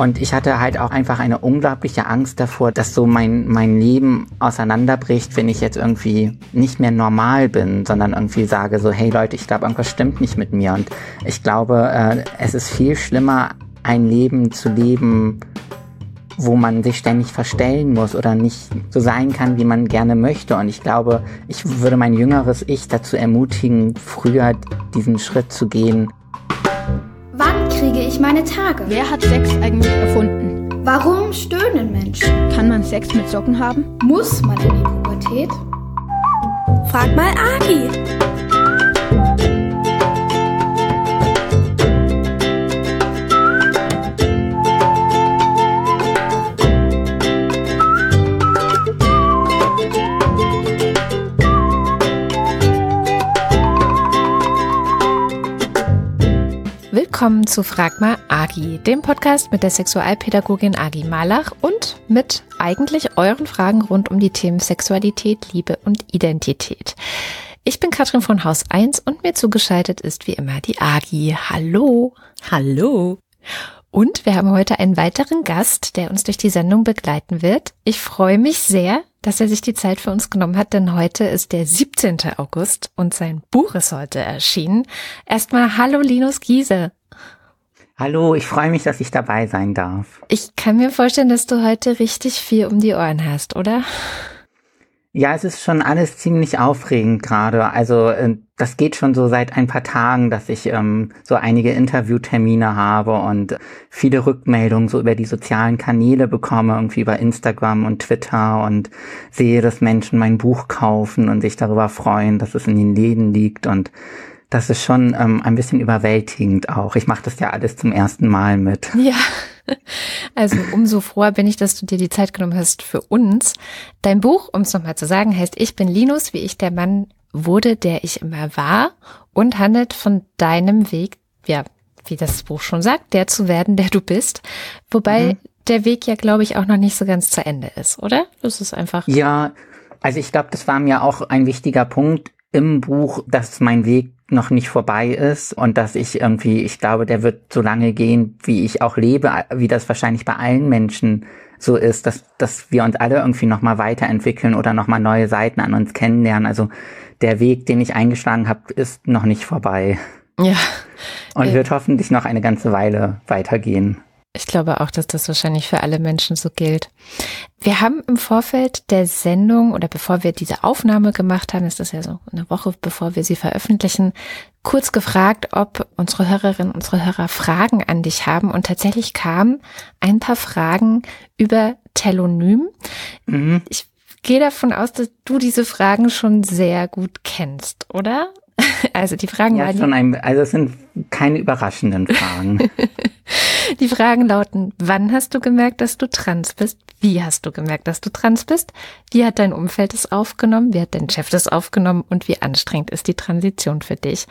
Und ich hatte halt auch einfach eine unglaubliche Angst davor, dass so mein, mein Leben auseinanderbricht, wenn ich jetzt irgendwie nicht mehr normal bin, sondern irgendwie sage so, hey Leute, ich glaube, irgendwas stimmt nicht mit mir. Und ich glaube, äh, es ist viel schlimmer, ein Leben zu leben, wo man sich ständig verstellen muss oder nicht so sein kann, wie man gerne möchte. Und ich glaube, ich würde mein jüngeres Ich dazu ermutigen, früher diesen Schritt zu gehen. Kriege ich meine Tage? Wer hat Sex eigentlich erfunden? Warum stöhnen Menschen? Kann man Sex mit Socken haben? Muss man in die Pubertät? Frag mal Agi. Willkommen zu Frag mal Agi, dem Podcast mit der Sexualpädagogin Agi Malach und mit eigentlich euren Fragen rund um die Themen Sexualität, Liebe und Identität. Ich bin Katrin von Haus 1 und mir zugeschaltet ist wie immer die Agi. Hallo. Hallo. Und wir haben heute einen weiteren Gast, der uns durch die Sendung begleiten wird. Ich freue mich sehr, dass er sich die Zeit für uns genommen hat, denn heute ist der 17. August und sein Buch ist heute erschienen. Erstmal Hallo Linus Giese. Hallo, ich freue mich, dass ich dabei sein darf. Ich kann mir vorstellen, dass du heute richtig viel um die Ohren hast, oder? Ja, es ist schon alles ziemlich aufregend gerade. Also äh, das geht schon so seit ein paar Tagen, dass ich ähm, so einige Interviewtermine habe und viele Rückmeldungen so über die sozialen Kanäle bekomme, irgendwie über Instagram und Twitter und sehe, dass Menschen mein Buch kaufen und sich darüber freuen, dass es in den Läden liegt und das ist schon ähm, ein bisschen überwältigend auch. Ich mache das ja alles zum ersten Mal mit. Ja. Also umso froher bin ich, dass du dir die Zeit genommen hast für uns. Dein Buch, um es nochmal zu sagen, heißt Ich bin Linus, wie ich der Mann wurde, der ich immer war und handelt von deinem Weg, ja, wie das Buch schon sagt, der zu werden, der du bist. Wobei mhm. der Weg ja, glaube ich, auch noch nicht so ganz zu Ende ist, oder? Das ist einfach. Ja, also ich glaube, das war mir auch ein wichtiger Punkt im Buch, dass mein Weg noch nicht vorbei ist und dass ich irgendwie, ich glaube, der wird so lange gehen, wie ich auch lebe, wie das wahrscheinlich bei allen Menschen so ist, dass, dass wir uns alle irgendwie nochmal weiterentwickeln oder nochmal neue Seiten an uns kennenlernen. Also der Weg, den ich eingeschlagen habe, ist noch nicht vorbei. Ja. Und äh, wird hoffentlich noch eine ganze Weile weitergehen. Ich glaube auch, dass das wahrscheinlich für alle Menschen so gilt. Wir haben im Vorfeld der Sendung oder bevor wir diese Aufnahme gemacht haben, ist das ja so eine Woche bevor wir sie veröffentlichen, kurz gefragt, ob unsere Hörerinnen, unsere Hörer Fragen an dich haben. Und tatsächlich kamen ein paar Fragen über Telonym. Mhm. Ich gehe davon aus, dass du diese Fragen schon sehr gut kennst, oder? Also die Fragen ja, schon ein, also es sind keine überraschenden Fragen. die Fragen lauten, wann hast du gemerkt, dass du trans bist? Wie hast du gemerkt, dass du trans bist? Wie hat dein Umfeld es aufgenommen? Wie hat dein Chef das aufgenommen? Und wie anstrengend ist die Transition für dich?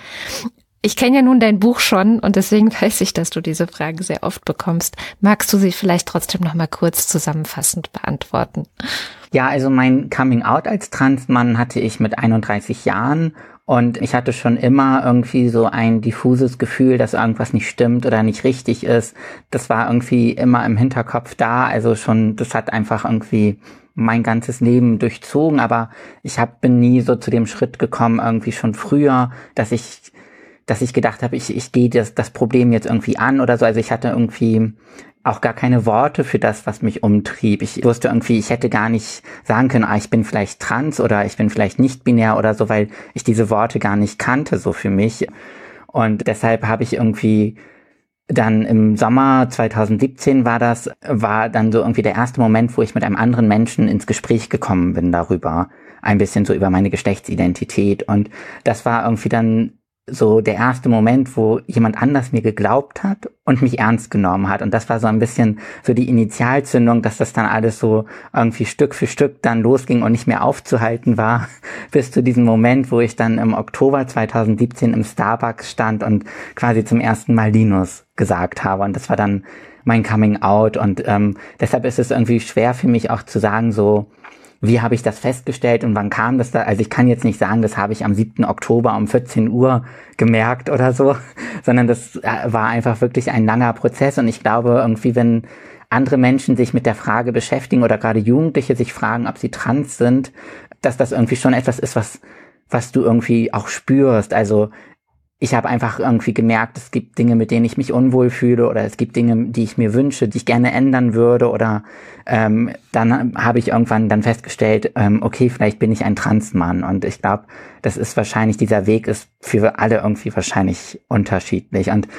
Ich kenne ja nun dein Buch schon und deswegen weiß ich, dass du diese Fragen sehr oft bekommst. Magst du sie vielleicht trotzdem noch mal kurz zusammenfassend beantworten? Ja, also mein Coming Out als Transmann hatte ich mit 31 Jahren und ich hatte schon immer irgendwie so ein diffuses Gefühl, dass irgendwas nicht stimmt oder nicht richtig ist. Das war irgendwie immer im Hinterkopf da. Also schon, das hat einfach irgendwie mein ganzes Leben durchzogen. Aber ich hab, bin nie so zu dem Schritt gekommen, irgendwie schon früher, dass ich dass ich gedacht habe, ich, ich gehe das, das Problem jetzt irgendwie an oder so. Also ich hatte irgendwie auch gar keine Worte für das, was mich umtrieb. Ich wusste irgendwie, ich hätte gar nicht sagen können, ah, ich bin vielleicht trans oder ich bin vielleicht nicht binär oder so, weil ich diese Worte gar nicht kannte, so für mich. Und deshalb habe ich irgendwie dann im Sommer 2017 war das, war dann so irgendwie der erste Moment, wo ich mit einem anderen Menschen ins Gespräch gekommen bin darüber. Ein bisschen so über meine Geschlechtsidentität. Und das war irgendwie dann so der erste Moment, wo jemand anders mir geglaubt hat und mich ernst genommen hat. Und das war so ein bisschen so die Initialzündung, dass das dann alles so irgendwie Stück für Stück dann losging und nicht mehr aufzuhalten war, bis zu diesem Moment, wo ich dann im Oktober 2017 im Starbucks stand und quasi zum ersten Mal Linus gesagt habe. Und das war dann mein Coming Out. Und ähm, deshalb ist es irgendwie schwer für mich auch zu sagen, so, wie habe ich das festgestellt und wann kam das da? Also ich kann jetzt nicht sagen, das habe ich am 7. Oktober um 14 Uhr gemerkt oder so, sondern das äh, war einfach wirklich ein langer Prozess und ich glaube irgendwie, wenn andere Menschen sich mit der Frage beschäftigen oder gerade Jugendliche sich fragen, ob sie trans sind, dass das irgendwie schon etwas ist, was was du irgendwie auch spürst. Also ich habe einfach irgendwie gemerkt, es gibt Dinge, mit denen ich mich unwohl fühle oder es gibt Dinge, die ich mir wünsche, die ich gerne ändern würde oder ähm, dann habe ich irgendwann dann festgestellt, ähm, okay, vielleicht bin ich ein Transmann und ich glaube, das ist wahrscheinlich, dieser Weg ist für alle irgendwie wahrscheinlich unterschiedlich und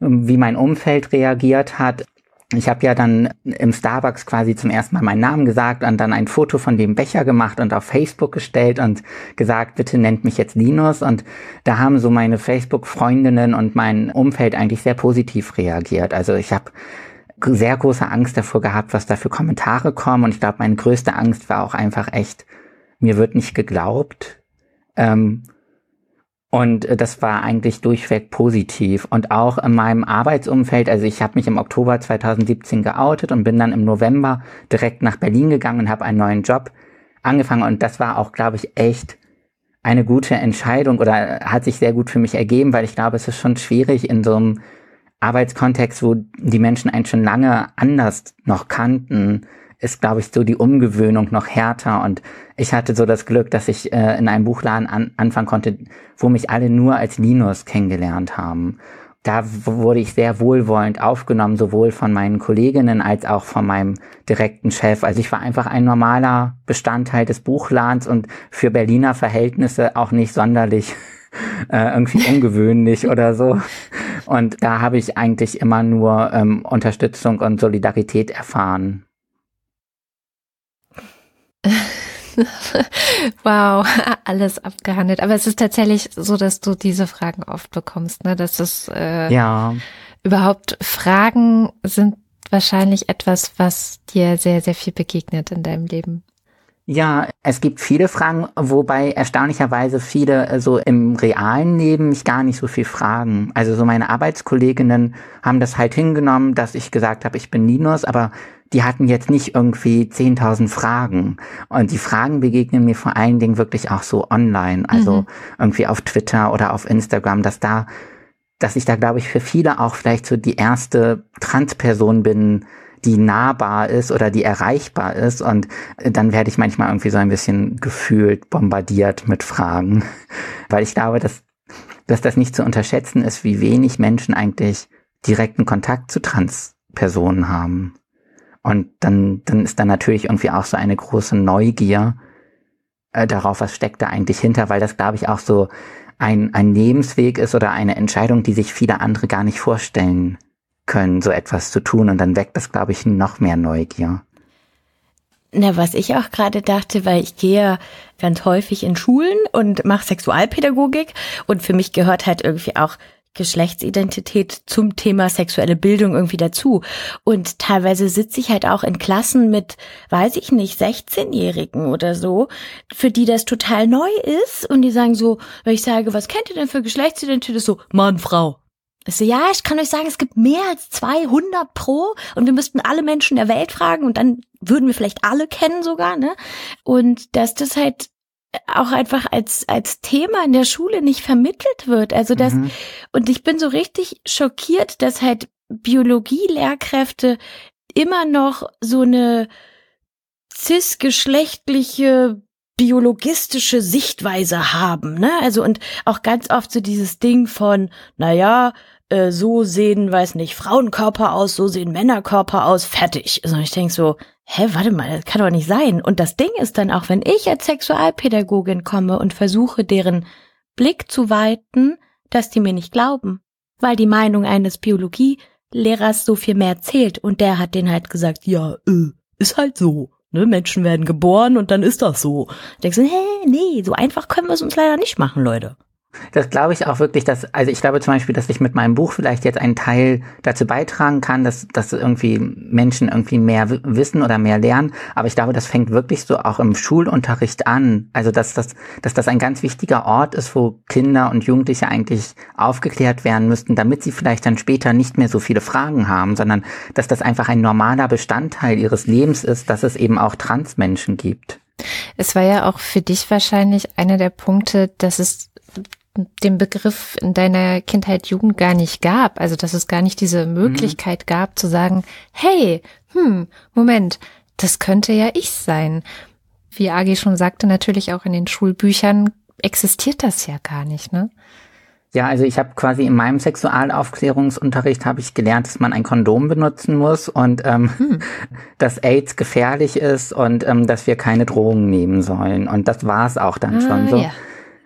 ähm, wie mein Umfeld reagiert hat, ich habe ja dann im Starbucks quasi zum ersten Mal meinen Namen gesagt und dann ein Foto von dem Becher gemacht und auf Facebook gestellt und gesagt, bitte nennt mich jetzt Linus. Und da haben so meine Facebook-Freundinnen und mein Umfeld eigentlich sehr positiv reagiert. Also ich habe sehr große Angst davor gehabt, was da für Kommentare kommen. Und ich glaube, meine größte Angst war auch einfach echt, mir wird nicht geglaubt. Ähm, und äh, das war eigentlich durchweg positiv. Und auch in meinem Arbeitsumfeld, also ich habe mich im Oktober 2017 geoutet und bin dann im November direkt nach Berlin gegangen und habe einen neuen Job angefangen. Und das war auch, glaube ich, echt eine gute Entscheidung oder hat sich sehr gut für mich ergeben, weil ich glaube, es ist schon schwierig in so einem Arbeitskontext, wo die Menschen einen schon lange anders noch kannten, ist, glaube ich, so die Umgewöhnung noch härter. Und ich hatte so das Glück, dass ich äh, in einem Buchladen an, anfangen konnte, wo mich alle nur als Linus kennengelernt haben. Da wurde ich sehr wohlwollend aufgenommen, sowohl von meinen Kolleginnen als auch von meinem direkten Chef. Also ich war einfach ein normaler Bestandteil des Buchladens und für Berliner Verhältnisse auch nicht sonderlich äh, irgendwie ungewöhnlich oder so. Und da habe ich eigentlich immer nur ähm, Unterstützung und Solidarität erfahren. wow, alles abgehandelt. Aber es ist tatsächlich so, dass du diese Fragen oft bekommst, ne? Dass es äh, ja überhaupt Fragen sind wahrscheinlich etwas, was dir sehr, sehr viel begegnet in deinem Leben. Ja, es gibt viele Fragen, wobei erstaunlicherweise viele äh, so im realen Leben mich gar nicht so viel fragen. Also so meine Arbeitskolleginnen haben das halt hingenommen, dass ich gesagt habe, ich bin Linus, aber die hatten jetzt nicht irgendwie 10.000 Fragen. Und die Fragen begegnen mir vor allen Dingen wirklich auch so online, also mhm. irgendwie auf Twitter oder auf Instagram, dass da, dass ich da, glaube ich, für viele auch vielleicht so die erste Transperson bin, die nahbar ist oder die erreichbar ist. Und dann werde ich manchmal irgendwie so ein bisschen gefühlt bombardiert mit Fragen. Weil ich glaube, dass, dass das nicht zu unterschätzen ist, wie wenig Menschen eigentlich direkten Kontakt zu Transpersonen haben. Und dann, dann ist da natürlich irgendwie auch so eine große Neugier äh, darauf, was steckt da eigentlich hinter, weil das, glaube ich, auch so ein, ein Lebensweg ist oder eine Entscheidung, die sich viele andere gar nicht vorstellen können, so etwas zu tun. Und dann weckt das, glaube ich, noch mehr Neugier. Na, was ich auch gerade dachte, weil ich gehe ganz häufig in Schulen und mache Sexualpädagogik und für mich gehört halt irgendwie auch Geschlechtsidentität zum Thema sexuelle Bildung irgendwie dazu. Und teilweise sitze ich halt auch in Klassen mit, weiß ich nicht, 16-Jährigen oder so, für die das total neu ist. Und die sagen so, wenn ich sage, was kennt ihr denn für Geschlechtsidentität? So, Mann, Frau. Ich so, ja, ich kann euch sagen, es gibt mehr als 200 pro und wir müssten alle Menschen der Welt fragen und dann würden wir vielleicht alle kennen sogar, ne? Und dass das halt auch einfach als, als Thema in der Schule nicht vermittelt wird. Also das, mhm. und ich bin so richtig schockiert, dass halt Biologie-Lehrkräfte immer noch so eine cisgeschlechtliche biologistische Sichtweise haben, ne? Also und auch ganz oft so dieses Ding von, na ja, äh, so sehen, weiß nicht, Frauenkörper aus, so sehen Männerkörper aus, fertig. Also ich denke so, hä, warte mal, das kann doch nicht sein. Und das Ding ist dann auch, wenn ich als Sexualpädagogin komme und versuche, deren Blick zu weiten, dass die mir nicht glauben. Weil die Meinung eines Biologielehrers so viel mehr zählt. Und der hat denen halt gesagt, ja, äh, ist halt so. Ne, Menschen werden geboren und dann ist das so. Denkst du, hä, nee, so einfach können wir es uns leider nicht machen, Leute. Das glaube ich auch wirklich, dass, also ich glaube zum Beispiel, dass ich mit meinem Buch vielleicht jetzt einen Teil dazu beitragen kann, dass, dass irgendwie Menschen irgendwie mehr wissen oder mehr lernen. Aber ich glaube, das fängt wirklich so auch im Schulunterricht an. Also, dass das, dass das ein ganz wichtiger Ort ist, wo Kinder und Jugendliche eigentlich aufgeklärt werden müssten, damit sie vielleicht dann später nicht mehr so viele Fragen haben, sondern dass das einfach ein normaler Bestandteil ihres Lebens ist, dass es eben auch Transmenschen gibt. Es war ja auch für dich wahrscheinlich einer der Punkte, dass es den Begriff in deiner Kindheit, Jugend gar nicht gab. Also, dass es gar nicht diese Möglichkeit mhm. gab zu sagen, hey, hm, Moment, das könnte ja ich sein. Wie Agi schon sagte, natürlich auch in den Schulbüchern existiert das ja gar nicht, ne? Ja, also ich habe quasi in meinem Sexualaufklärungsunterricht habe ich gelernt, dass man ein Kondom benutzen muss und ähm, hm. dass AIDS gefährlich ist und ähm, dass wir keine Drogen nehmen sollen. Und das war es auch dann ah, schon so. Ja.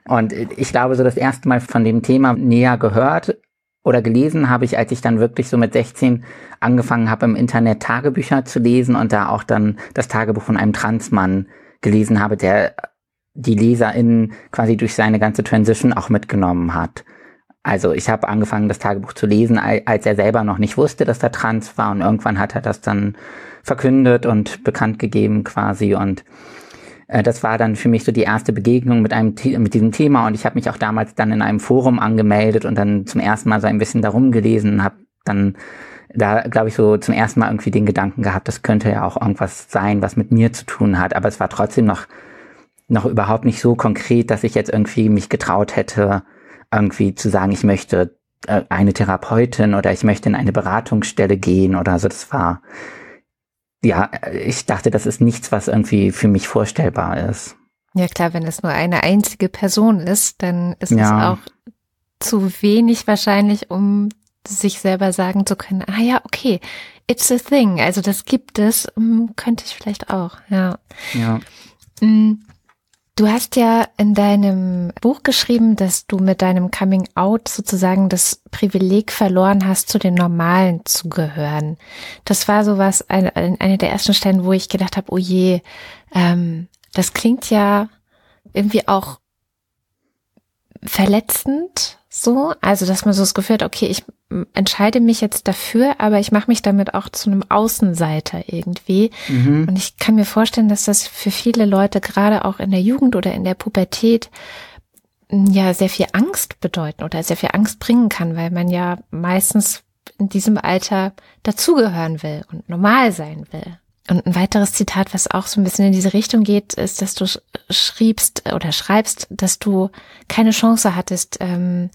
Und ich glaube, so das erste Mal von dem Thema näher gehört oder gelesen habe ich, als ich dann wirklich so mit 16 angefangen habe, im Internet Tagebücher zu lesen und da auch dann das Tagebuch von einem Transmann gelesen habe, der die LeserInnen quasi durch seine ganze Transition auch mitgenommen hat. Also ich habe angefangen, das Tagebuch zu lesen, als er selber noch nicht wusste, dass er trans war und irgendwann hat er das dann verkündet und bekannt gegeben quasi und äh, das war dann für mich so die erste Begegnung mit einem mit diesem Thema und ich habe mich auch damals dann in einem Forum angemeldet und dann zum ersten Mal so ein bisschen darum gelesen, habe dann da glaube ich so zum ersten Mal irgendwie den Gedanken gehabt, das könnte ja auch irgendwas sein, was mit mir zu tun hat, aber es war trotzdem noch noch überhaupt nicht so konkret, dass ich jetzt irgendwie mich getraut hätte, irgendwie zu sagen, ich möchte äh, eine Therapeutin oder ich möchte in eine Beratungsstelle gehen oder so. Das war, ja, ich dachte, das ist nichts, was irgendwie für mich vorstellbar ist. Ja klar, wenn es nur eine einzige Person ist, dann ist ja. es auch zu wenig wahrscheinlich, um sich selber sagen zu können, ah ja, okay, it's a thing, also das gibt es, hm, könnte ich vielleicht auch, ja. Ja. Hm. Du hast ja in deinem Buch geschrieben, dass du mit deinem Coming Out sozusagen das Privileg verloren hast, zu den Normalen zu gehören. Das war sowas, eine, eine der ersten Stellen, wo ich gedacht habe, oh je, ähm, das klingt ja irgendwie auch verletzend so. Also, dass man so das Gefühl hat, okay, ich entscheide mich jetzt dafür, aber ich mache mich damit auch zu einem Außenseiter irgendwie. Mhm. Und ich kann mir vorstellen, dass das für viele Leute gerade auch in der Jugend oder in der Pubertät ja sehr viel Angst bedeuten oder sehr viel Angst bringen kann, weil man ja meistens in diesem Alter dazugehören will und normal sein will. Und ein weiteres Zitat, was auch so ein bisschen in diese Richtung geht, ist, dass du schriebst oder schreibst, dass du keine Chance hattest, ähm,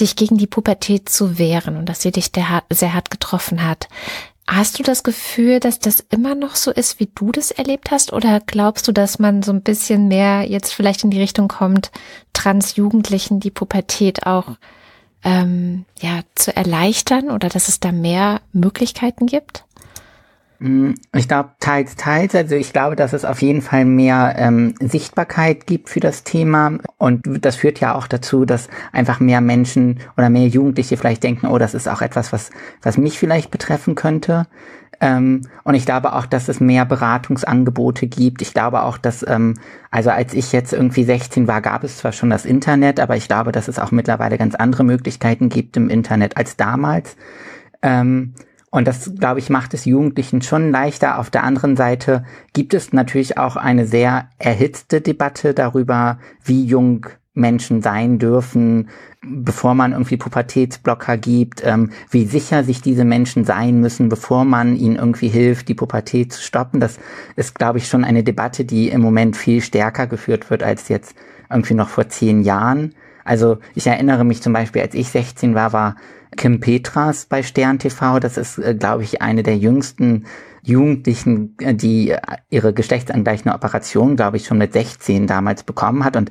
dich gegen die Pubertät zu wehren und dass sie dich sehr hart getroffen hat. Hast du das Gefühl, dass das immer noch so ist, wie du das erlebt hast? Oder glaubst du, dass man so ein bisschen mehr jetzt vielleicht in die Richtung kommt, Transjugendlichen die Pubertät auch ähm, ja zu erleichtern oder dass es da mehr Möglichkeiten gibt? Mm, ich glaube, teils, teils. Also ich glaube, dass es auf jeden Fall mehr ähm, Sichtbarkeit gibt für das Thema. Und das führt ja auch dazu, dass einfach mehr Menschen oder mehr Jugendliche vielleicht denken, oh, das ist auch etwas, was, was mich vielleicht betreffen könnte. Ähm, und ich glaube auch, dass es mehr Beratungsangebote gibt. Ich glaube auch, dass, ähm, also als ich jetzt irgendwie 16 war, gab es zwar schon das Internet, aber ich glaube, dass es auch mittlerweile ganz andere Möglichkeiten gibt im Internet als damals. Ähm, und das, glaube ich, macht es Jugendlichen schon leichter. Auf der anderen Seite gibt es natürlich auch eine sehr erhitzte Debatte darüber, wie jung Menschen sein dürfen, bevor man irgendwie Pubertätsblocker gibt, ähm, wie sicher sich diese Menschen sein müssen, bevor man ihnen irgendwie hilft, die Pubertät zu stoppen. Das ist, glaube ich, schon eine Debatte, die im Moment viel stärker geführt wird als jetzt irgendwie noch vor zehn Jahren. Also ich erinnere mich zum Beispiel, als ich 16 war, war Kim Petras bei Stern TV. Das ist, äh, glaube ich, eine der jüngsten Jugendlichen, äh, die äh, ihre geschlechtsangleichende Operation, glaube ich, schon mit 16 damals bekommen hat. Und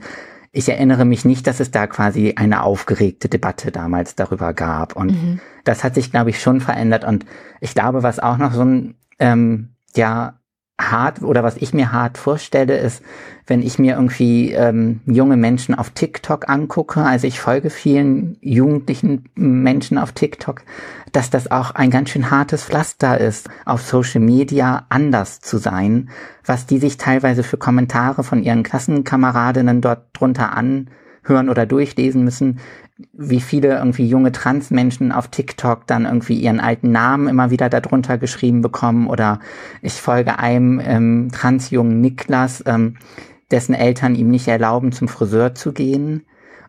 ich erinnere mich nicht, dass es da quasi eine aufgeregte Debatte damals darüber gab. Und mhm. das hat sich, glaube ich, schon verändert. Und ich glaube, was auch noch so ein, ähm, ja, hart oder was ich mir hart vorstelle, ist, wenn ich mir irgendwie ähm, junge Menschen auf TikTok angucke, also ich folge vielen jugendlichen Menschen auf TikTok, dass das auch ein ganz schön hartes Pflaster ist, auf Social Media anders zu sein, was die sich teilweise für Kommentare von ihren Klassenkameradinnen dort drunter anhören oder durchlesen müssen, wie viele irgendwie junge Transmenschen auf TikTok dann irgendwie ihren alten Namen immer wieder darunter geschrieben bekommen oder ich folge einem ähm, transjungen Niklas, ähm, dessen Eltern ihm nicht erlauben, zum Friseur zu gehen.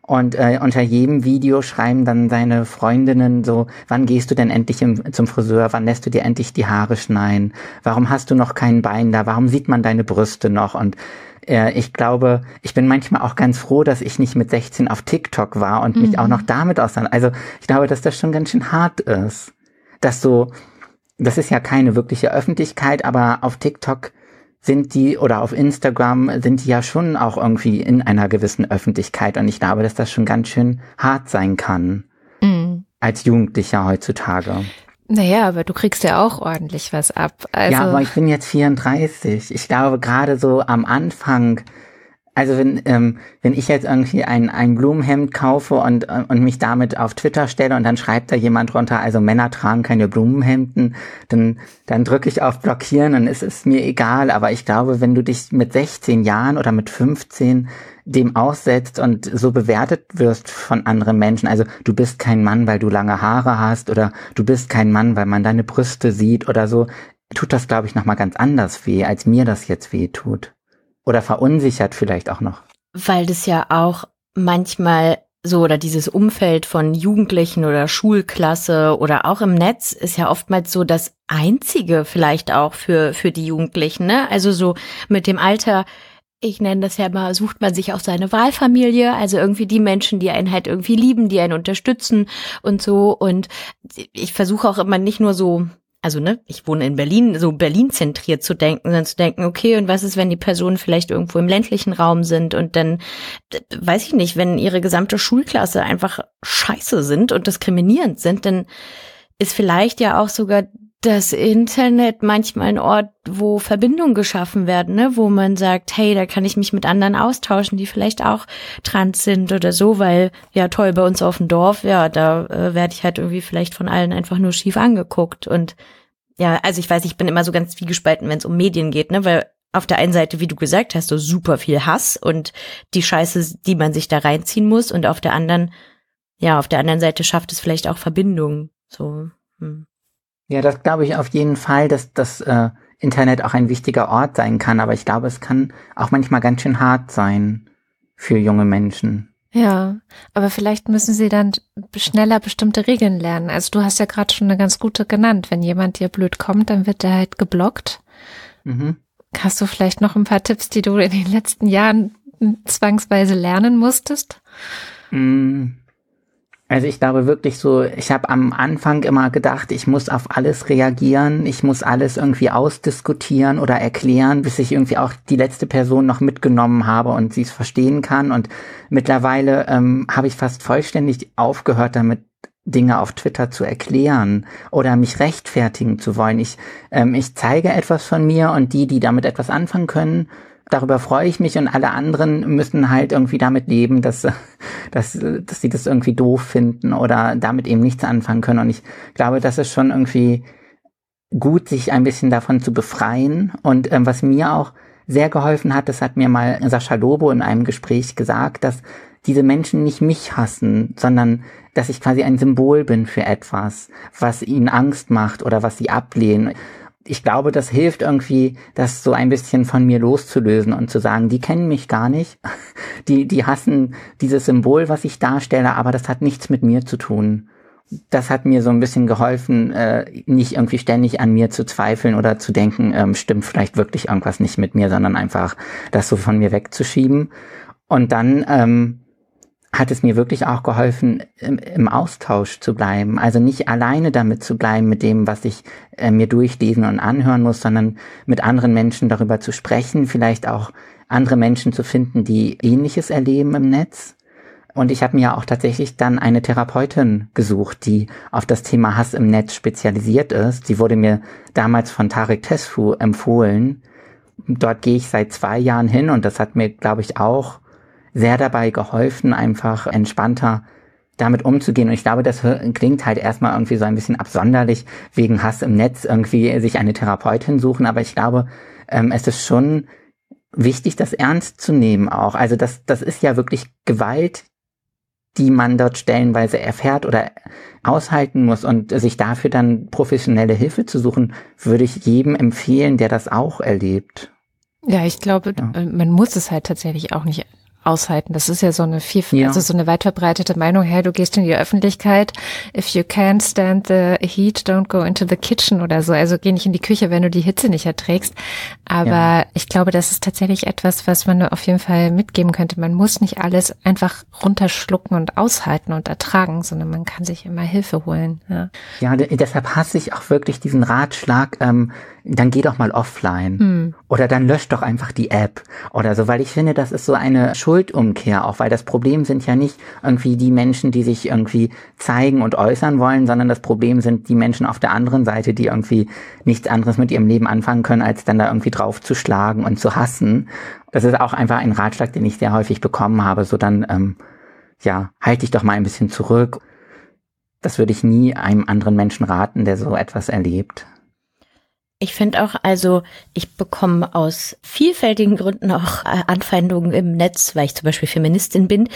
Und äh, unter jedem Video schreiben dann seine Freundinnen so, wann gehst du denn endlich im, zum Friseur? Wann lässt du dir endlich die Haare schneiden? Warum hast du noch kein Bein da? Warum sieht man deine Brüste noch? Und äh, ich glaube, ich bin manchmal auch ganz froh, dass ich nicht mit 16 auf TikTok war und Mhm. mich auch noch damit auseinander. Also ich glaube, dass das schon ganz schön hart ist. Dass so, das ist ja keine wirkliche Öffentlichkeit, aber auf TikTok sind die oder auf Instagram sind die ja schon auch irgendwie in einer gewissen Öffentlichkeit und ich glaube, dass das schon ganz schön hart sein kann Mhm. als Jugendlicher heutzutage. Naja, aber du kriegst ja auch ordentlich was ab. Also, ja, aber ich bin jetzt 34. Ich glaube gerade so am Anfang, also wenn ähm, wenn ich jetzt irgendwie ein ein Blumenhemd kaufe und und mich damit auf Twitter stelle und dann schreibt da jemand drunter, also Männer tragen keine Blumenhemden, dann dann drücke ich auf Blockieren und es ist mir egal. Aber ich glaube, wenn du dich mit 16 Jahren oder mit 15 dem aussetzt und so bewertet wirst von anderen Menschen. Also du bist kein Mann, weil du lange Haare hast oder du bist kein Mann, weil man deine Brüste sieht oder so, tut das, glaube ich, nochmal ganz anders weh, als mir das jetzt weh tut. Oder verunsichert vielleicht auch noch. Weil das ja auch manchmal so oder dieses Umfeld von Jugendlichen oder Schulklasse oder auch im Netz ist ja oftmals so das einzige vielleicht auch für für die Jugendlichen, ne? Also so mit dem Alter ich nenne das ja mal, sucht man sich auch seine Wahlfamilie, also irgendwie die Menschen, die einen halt irgendwie lieben, die einen unterstützen und so. Und ich versuche auch immer nicht nur so, also ne, ich wohne in Berlin, so Berlin zentriert zu denken, sondern zu denken, okay, und was ist, wenn die Personen vielleicht irgendwo im ländlichen Raum sind und dann, weiß ich nicht, wenn ihre gesamte Schulklasse einfach scheiße sind und diskriminierend sind, dann ist vielleicht ja auch sogar das Internet manchmal ein Ort, wo Verbindungen geschaffen werden, ne? wo man sagt, hey, da kann ich mich mit anderen austauschen, die vielleicht auch trans sind oder so, weil ja toll bei uns auf dem Dorf, ja, da äh, werde ich halt irgendwie vielleicht von allen einfach nur schief angeguckt und ja, also ich weiß, ich bin immer so ganz zwiegespalten, wenn es um Medien geht, ne, weil auf der einen Seite, wie du gesagt hast, so super viel Hass und die Scheiße, die man sich da reinziehen muss und auf der anderen, ja, auf der anderen Seite schafft es vielleicht auch Verbindungen, so. Hm. Ja, das glaube ich auf jeden Fall, dass das äh, Internet auch ein wichtiger Ort sein kann, aber ich glaube, es kann auch manchmal ganz schön hart sein für junge Menschen. Ja, aber vielleicht müssen sie dann schneller bestimmte Regeln lernen. Also du hast ja gerade schon eine ganz gute genannt. Wenn jemand dir blöd kommt, dann wird er halt geblockt. Mhm. Hast du vielleicht noch ein paar Tipps, die du in den letzten Jahren zwangsweise lernen musstest? Mm. Also ich glaube wirklich so, ich habe am Anfang immer gedacht, ich muss auf alles reagieren, ich muss alles irgendwie ausdiskutieren oder erklären, bis ich irgendwie auch die letzte Person noch mitgenommen habe und sie es verstehen kann. Und mittlerweile ähm, habe ich fast vollständig aufgehört damit, Dinge auf Twitter zu erklären oder mich rechtfertigen zu wollen. Ich, ähm, ich zeige etwas von mir und die, die damit etwas anfangen können, darüber freue ich mich und alle anderen müssen halt irgendwie damit leben, dass, dass, dass sie das irgendwie doof finden oder damit eben nichts anfangen können. Und ich glaube, das ist schon irgendwie gut, sich ein bisschen davon zu befreien. Und ähm, was mir auch sehr geholfen hat, das hat mir mal Sascha Lobo in einem Gespräch gesagt, dass diese Menschen nicht mich hassen, sondern dass ich quasi ein Symbol bin für etwas, was ihnen Angst macht oder was sie ablehnen ich glaube, das hilft irgendwie, das so ein bisschen von mir loszulösen und zu sagen, die kennen mich gar nicht, die, die hassen dieses Symbol, was ich darstelle, aber das hat nichts mit mir zu tun. Das hat mir so ein bisschen geholfen, äh, nicht irgendwie ständig an mir zu zweifeln oder zu denken, ähm, stimmt vielleicht wirklich irgendwas nicht mit mir, sondern einfach das so von mir wegzuschieben. Und dann ähm, hat es mir wirklich auch geholfen, im, im, Austausch zu bleiben. Also nicht alleine damit zu bleiben mit dem, was ich äh, mir durchlesen und anhören muss, sondern mit anderen Menschen darüber zu sprechen, vielleicht auch andere Menschen zu finden, die ähnliches erleben im Netz. Und ich habe mir auch tatsächlich dann eine Therapeutin gesucht, die auf das Thema Hass im Netz spezialisiert ist. Sie wurde mir damals von Tarek Tesfu empfohlen. Dort gehe ich seit zwei Jahren hin und das hat mir, glaube ich, auch sehr dabei geholfen, einfach entspannter damit umzugehen. Und ich glaube, das klingt halt erstmal irgendwie so ein bisschen absonderlich, wegen Hass im Netz irgendwie sich eine Therapeutin suchen. Aber ich glaube, ähm, es ist schon wichtig, das ernst zu nehmen auch. Also das, das ist ja wirklich Gewalt, die man dort stellenweise erfährt oder aushalten muss und sich dafür dann professionelle Hilfe zu suchen, würde ich jedem empfehlen, der das auch erlebt. Ja, ich glaube, ja. man muss es halt tatsächlich auch nicht aushalten. Das ist ja so eine viel, Ja. also so eine weit verbreitete Meinung. Hey, du gehst in die Öffentlichkeit. If you can't stand the heat, don't go into the kitchen oder so. Also geh nicht in die Küche, wenn du die Hitze nicht erträgst. Aber Ja. ich glaube, das ist tatsächlich etwas, was man auf jeden Fall mitgeben könnte. Man muss nicht alles einfach runterschlucken und aushalten und ertragen, sondern man kann sich immer Hilfe holen. Ja. Ja, de- deshalb hasse ich auch wirklich diesen Ratschlag, ähm, dann geh doch mal offline. Oder dann lösch doch einfach die App oder so, weil ich finde, das ist so eine Schuldumkehr auch, weil das Problem sind ja nicht irgendwie die Menschen, die sich irgendwie zeigen und äußern wollen, sondern das Problem sind die Menschen auf der anderen Seite, die irgendwie nichts anderes mit ihrem Leben anfangen können, als dann da irgendwie draufzuschlagen und zu hassen. Das ist auch einfach ein Ratschlag, den ich sehr häufig bekommen habe, so dann, ähm, ja, halt dich doch mal ein bisschen zurück. Das würde ich nie einem anderen Menschen raten, der so etwas erlebt. Ich finde auch, also ich bekomme aus vielfältigen Gründen auch äh, Anfeindungen im Netz, weil ich zum Beispiel Feministin bin.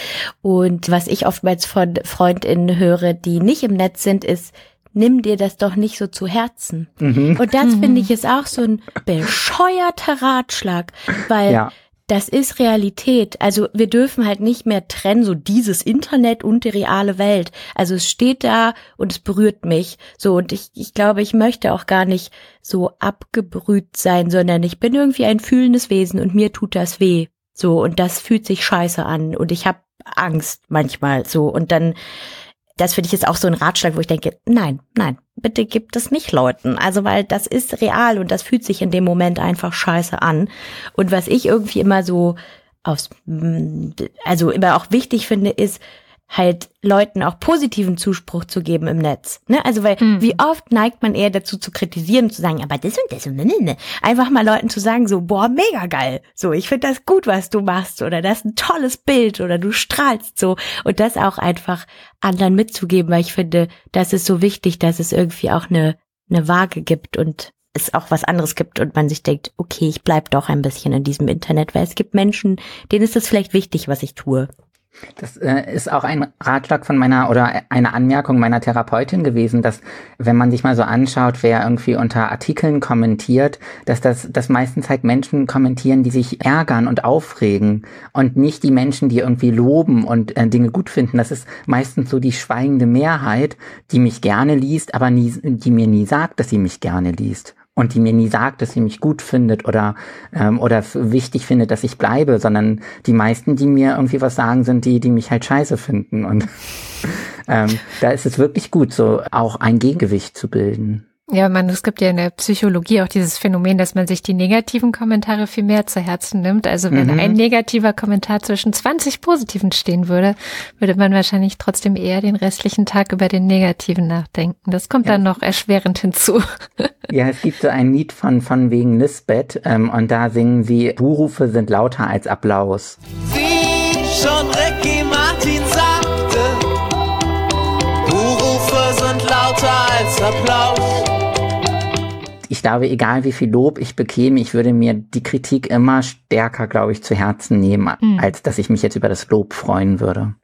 Und was ich oftmals von Freundinnen höre, die nicht im Netz sind, ist, nimm dir das doch nicht so zu Herzen. Mhm. Und das finde ich ist auch so ein bescheuerter Ratschlag, weil Ja. Das ist Realität. Also wir dürfen halt nicht mehr trennen, so dieses Internet und die reale Welt. Also es steht da und es berührt mich. So, und ich, ich glaube, ich möchte auch gar nicht so abgebrüht sein, sondern ich bin irgendwie ein fühlendes Wesen und mir tut das weh. So, und das fühlt sich scheiße an und ich habe Angst manchmal so. Und dann, das finde ich jetzt auch so ein Ratschlag, wo ich denke, nein, nein, bitte gib das nicht Leuten. Also, weil das ist real und das fühlt sich in dem Moment einfach scheiße an. Und was ich irgendwie immer so aus, also immer auch wichtig finde, ist halt Leuten auch positiven Zuspruch zu geben im Netz. Ne? Also weil Mhm. wie oft neigt man eher dazu zu kritisieren, zu sagen, aber das und das und ne, ne, ne. Einfach mal Leuten zu sagen, so, boah, mega geil. So, ich finde das gut, was du machst oder das ist ein tolles Bild oder du strahlst so. Und das auch einfach anderen mitzugeben, weil ich finde, das ist so wichtig, dass es irgendwie auch eine, eine Waage gibt und es auch was anderes gibt und man sich denkt, okay, ich bleib doch ein bisschen in diesem Internet, weil es gibt Menschen, denen ist es vielleicht wichtig, was ich tue. Das äh, ist auch ein Ratschlag von meiner oder eine Anmerkung meiner Therapeutin gewesen, dass wenn man sich mal so anschaut, wer irgendwie unter Artikeln kommentiert, dass das dass meistens halt Menschen kommentieren, die sich ärgern und aufregen und nicht die Menschen, die irgendwie loben und äh, Dinge gut finden. Das ist meistens so die schweigende Mehrheit, die mich gerne liest, aber nie, die mir nie sagt, dass sie mich gerne liest und die mir nie sagt, dass sie mich gut findet oder ähm, oder wichtig findet, dass ich bleibe, sondern die meisten, die mir irgendwie was sagen, sind die, die mich halt scheiße finden und ähm, da ist es wirklich gut, so auch ein Gegengewicht zu bilden. Ja, man, es gibt ja in der Psychologie auch dieses Phänomen, dass man sich die negativen Kommentare viel mehr zu Herzen nimmt. Also wenn Mhm. ein negativer Kommentar zwischen 20 positiven stehen würde, würde man wahrscheinlich trotzdem eher den restlichen Tag über den negativen nachdenken. Das kommt dann noch erschwerend hinzu. Ja, es gibt so ein Lied von von wegen Lisbeth ähm, und da singen sie: Buhrufe sind lauter als Applaus. Wie schon Ricky Martin sagte, Buhrufe sind lauter als Applaus. Ich glaube, egal wie viel Lob ich bekäme, ich würde mir die Kritik immer stärker, glaube ich, zu Herzen nehmen, als dass ich mich jetzt über das Lob freuen würde.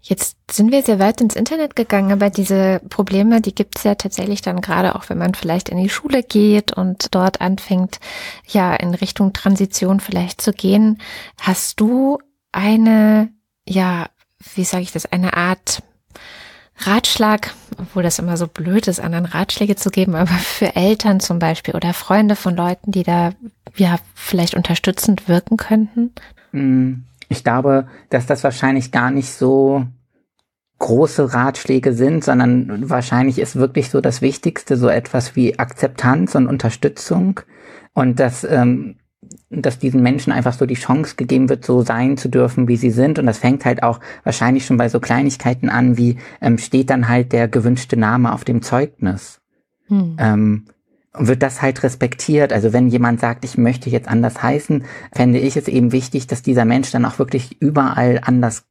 Jetzt sind wir sehr weit ins Internet gegangen, aber diese Probleme, die gibt's ja tatsächlich dann gerade auch, wenn man vielleicht in die Schule geht und dort anfängt, ja, in Richtung Transition vielleicht zu gehen. Hast du eine, ja, wie sage ich das, eine Art Ratschlag, obwohl das immer so blöd ist, anderen Ratschläge zu geben, aber für Eltern zum Beispiel oder Freunde von Leuten, die da ja vielleicht unterstützend wirken könnten? Mm, Ich glaube, dass das wahrscheinlich gar nicht so große Ratschläge sind, sondern wahrscheinlich ist wirklich so das Wichtigste so etwas wie Akzeptanz und Unterstützung und dass, ähm, dass diesen Menschen einfach so die Chance gegeben wird, so sein zu dürfen, wie sie sind. Und das fängt halt auch wahrscheinlich schon bei so Kleinigkeiten an, wie ähm, steht dann halt der gewünschte Name auf dem Zeugnis. Hm. Ähm, wird das halt respektiert. Also wenn jemand sagt, ich möchte jetzt anders heißen, fände ich es eben wichtig, dass dieser Mensch dann auch wirklich überall anders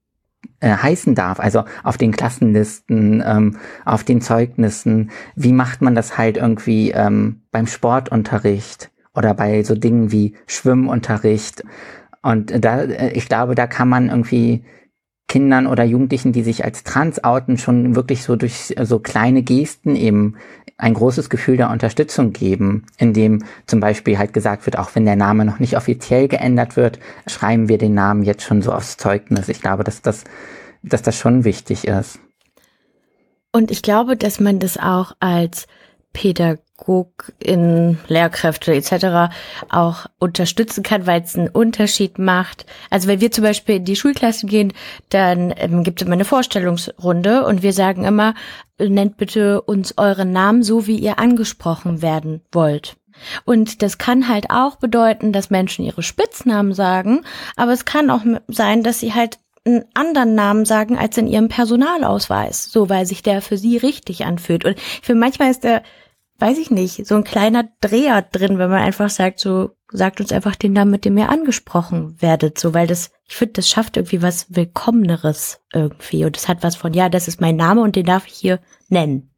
äh, heißen darf. Also auf den Klassenlisten, ähm, auf den Zeugnissen. Wie macht man das halt irgendwie ähm, beim Sportunterricht oder bei so Dingen wie Schwimmunterricht? Und da, äh, ich glaube, da kann man irgendwie Kindern oder Jugendlichen, die sich als trans outen, schon wirklich so durch so kleine Gesten eben ein großes Gefühl der Unterstützung geben, indem zum Beispiel halt gesagt wird, auch wenn der Name noch nicht offiziell geändert wird, schreiben wir den Namen jetzt schon so aufs Zeugnis. Ich glaube, dass das, dass das schon wichtig ist. Und ich glaube, dass man das auch als Pädagogin, Lehrkräfte etc. auch unterstützen kann, weil es einen Unterschied macht. Also wenn wir zum Beispiel in die Schulklasse gehen, dann ähm, gibt es immer eine Vorstellungsrunde und wir sagen immer, nennt bitte uns euren Namen so, wie ihr angesprochen werden wollt. Und das kann halt auch bedeuten, dass Menschen ihre Spitznamen sagen, aber es kann auch sein, dass sie halt einen anderen Namen sagen als in ihrem Personalausweis, so weil sich der für sie richtig anfühlt. Und ich finde, manchmal ist der, weiß ich nicht, so ein kleiner Dreher drin, wenn man einfach sagt, so sagt uns einfach den Namen, mit dem ihr angesprochen werdet, so weil das, ich finde, das schafft irgendwie was Willkommeneres irgendwie und es hat was von, ja, das ist mein Name und den darf ich hier nennen.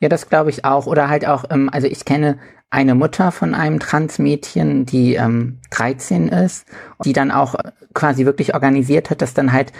Ja, das glaube ich auch. Oder halt auch, ähm, also ich kenne eine Mutter von einem Transmädchen, die ähm, 13 ist, die dann auch quasi wirklich organisiert hat, dass dann halt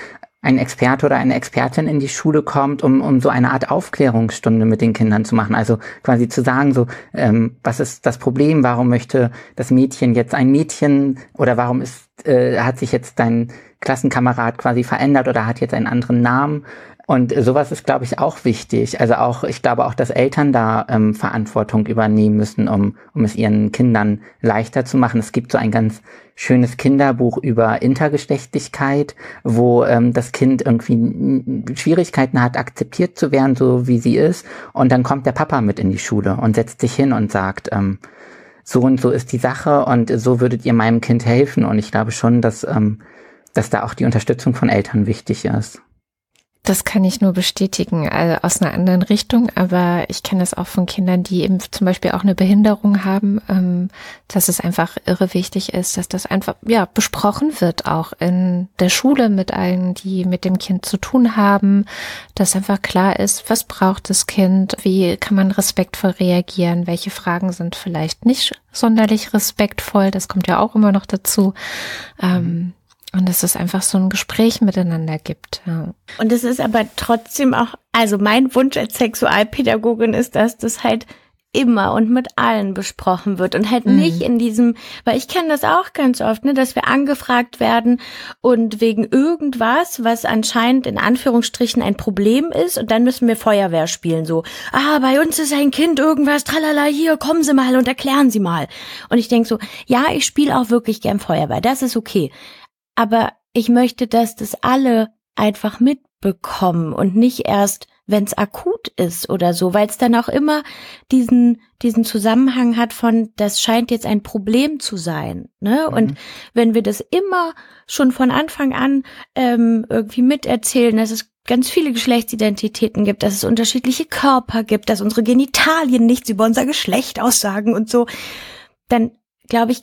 ein Experte oder eine Expertin in die Schule kommt, um, um so eine Art Aufklärungsstunde mit den Kindern zu machen. Also quasi zu sagen, so, ähm, was ist das Problem, warum möchte das Mädchen jetzt ein Mädchen oder warum ist, äh, hat sich jetzt dein Klassenkamerad quasi verändert oder hat jetzt einen anderen Namen und sowas ist, glaube ich, auch wichtig. Also auch, ich glaube auch, dass Eltern da ähm, Verantwortung übernehmen müssen, um, um es ihren Kindern leichter zu machen. Es gibt so ein ganz schönes Kinderbuch über Intergeschlechtlichkeit, wo ähm, das Kind irgendwie Schwierigkeiten hat, akzeptiert zu werden, so wie sie ist. Und dann kommt der Papa mit in die Schule und setzt sich hin und sagt, ähm, so und so ist die Sache und so würdet ihr meinem Kind helfen. Und ich glaube schon, dass, ähm, dass da auch die Unterstützung von Eltern wichtig ist. Das kann ich nur bestätigen, also aus einer anderen Richtung, aber ich kenne es auch von Kindern, die eben zum Beispiel auch eine Behinderung haben, ähm, dass es einfach irre wichtig ist, dass das einfach ja besprochen wird, auch in der Schule mit allen, die mit dem Kind zu tun haben, dass einfach klar ist, was braucht das Kind, wie kann man respektvoll reagieren, welche Fragen sind vielleicht nicht sonderlich respektvoll, das kommt ja auch immer noch dazu. Ähm, und dass es einfach so ein Gespräch miteinander gibt. Ja. Und es ist aber trotzdem auch, also mein Wunsch als Sexualpädagogin ist, dass das halt immer und mit allen besprochen wird und halt mhm. nicht in diesem, weil ich kenne das auch ganz oft, ne, dass wir angefragt werden und wegen irgendwas, was anscheinend in Anführungsstrichen ein Problem ist und dann müssen wir Feuerwehr spielen, so, ah, bei uns ist ein Kind irgendwas, tralala, hier, kommen Sie mal und erklären Sie mal. Und ich denk so, ja, ich spiele auch wirklich gern Feuerwehr, das ist okay aber ich möchte, dass das alle einfach mitbekommen und nicht erst, wenn es akut ist oder so, weil es dann auch immer diesen diesen Zusammenhang hat von, das scheint jetzt ein Problem zu sein, ne? Mhm. Und wenn wir das immer schon von Anfang an ähm, irgendwie miterzählen, dass es ganz viele Geschlechtsidentitäten gibt, dass es unterschiedliche Körper gibt, dass unsere Genitalien nichts über unser Geschlecht aussagen und so, dann glaube ich,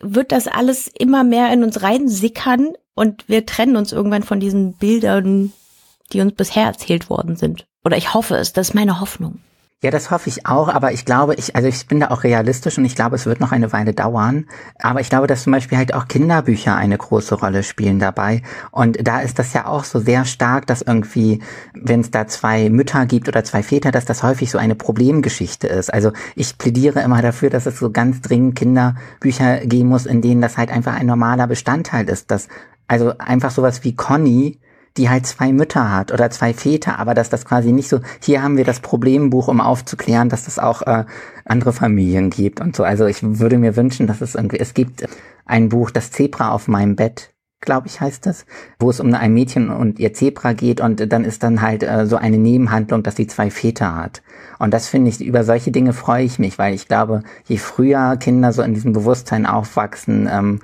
wird das alles immer mehr in uns reinsickern und wir trennen uns irgendwann von diesen Bildern, die uns bisher erzählt worden sind. Oder ich hoffe es, das ist meine Hoffnung. Ja, das hoffe ich auch, aber ich glaube, ich, also ich bin da auch realistisch und ich glaube, es wird noch eine Weile dauern. Aber ich glaube, dass zum Beispiel halt auch Kinderbücher eine große Rolle spielen dabei. Und da ist das ja auch so sehr stark, dass irgendwie, wenn es da zwei Mütter gibt oder zwei Väter, dass das häufig so eine Problemgeschichte ist. Also ich plädiere immer dafür, dass es so ganz dringend Kinderbücher geben muss, in denen das halt einfach ein normaler Bestandteil ist, dass also einfach sowas wie Conny die halt zwei Mütter hat oder zwei Väter, aber dass das quasi nicht so, hier haben wir das Problembuch, um aufzuklären, dass es auch äh, andere Familien gibt und so. Also ich würde mir wünschen, dass es irgendwie, es gibt ein Buch, das Zebra auf meinem Bett, glaube ich, heißt es, wo es um ein Mädchen und ihr Zebra geht und dann ist dann halt äh, so eine Nebenhandlung, dass sie zwei Väter hat. Und das finde ich, über solche Dinge freue ich mich, weil ich glaube, je früher Kinder so in diesem Bewusstsein aufwachsen, ähm,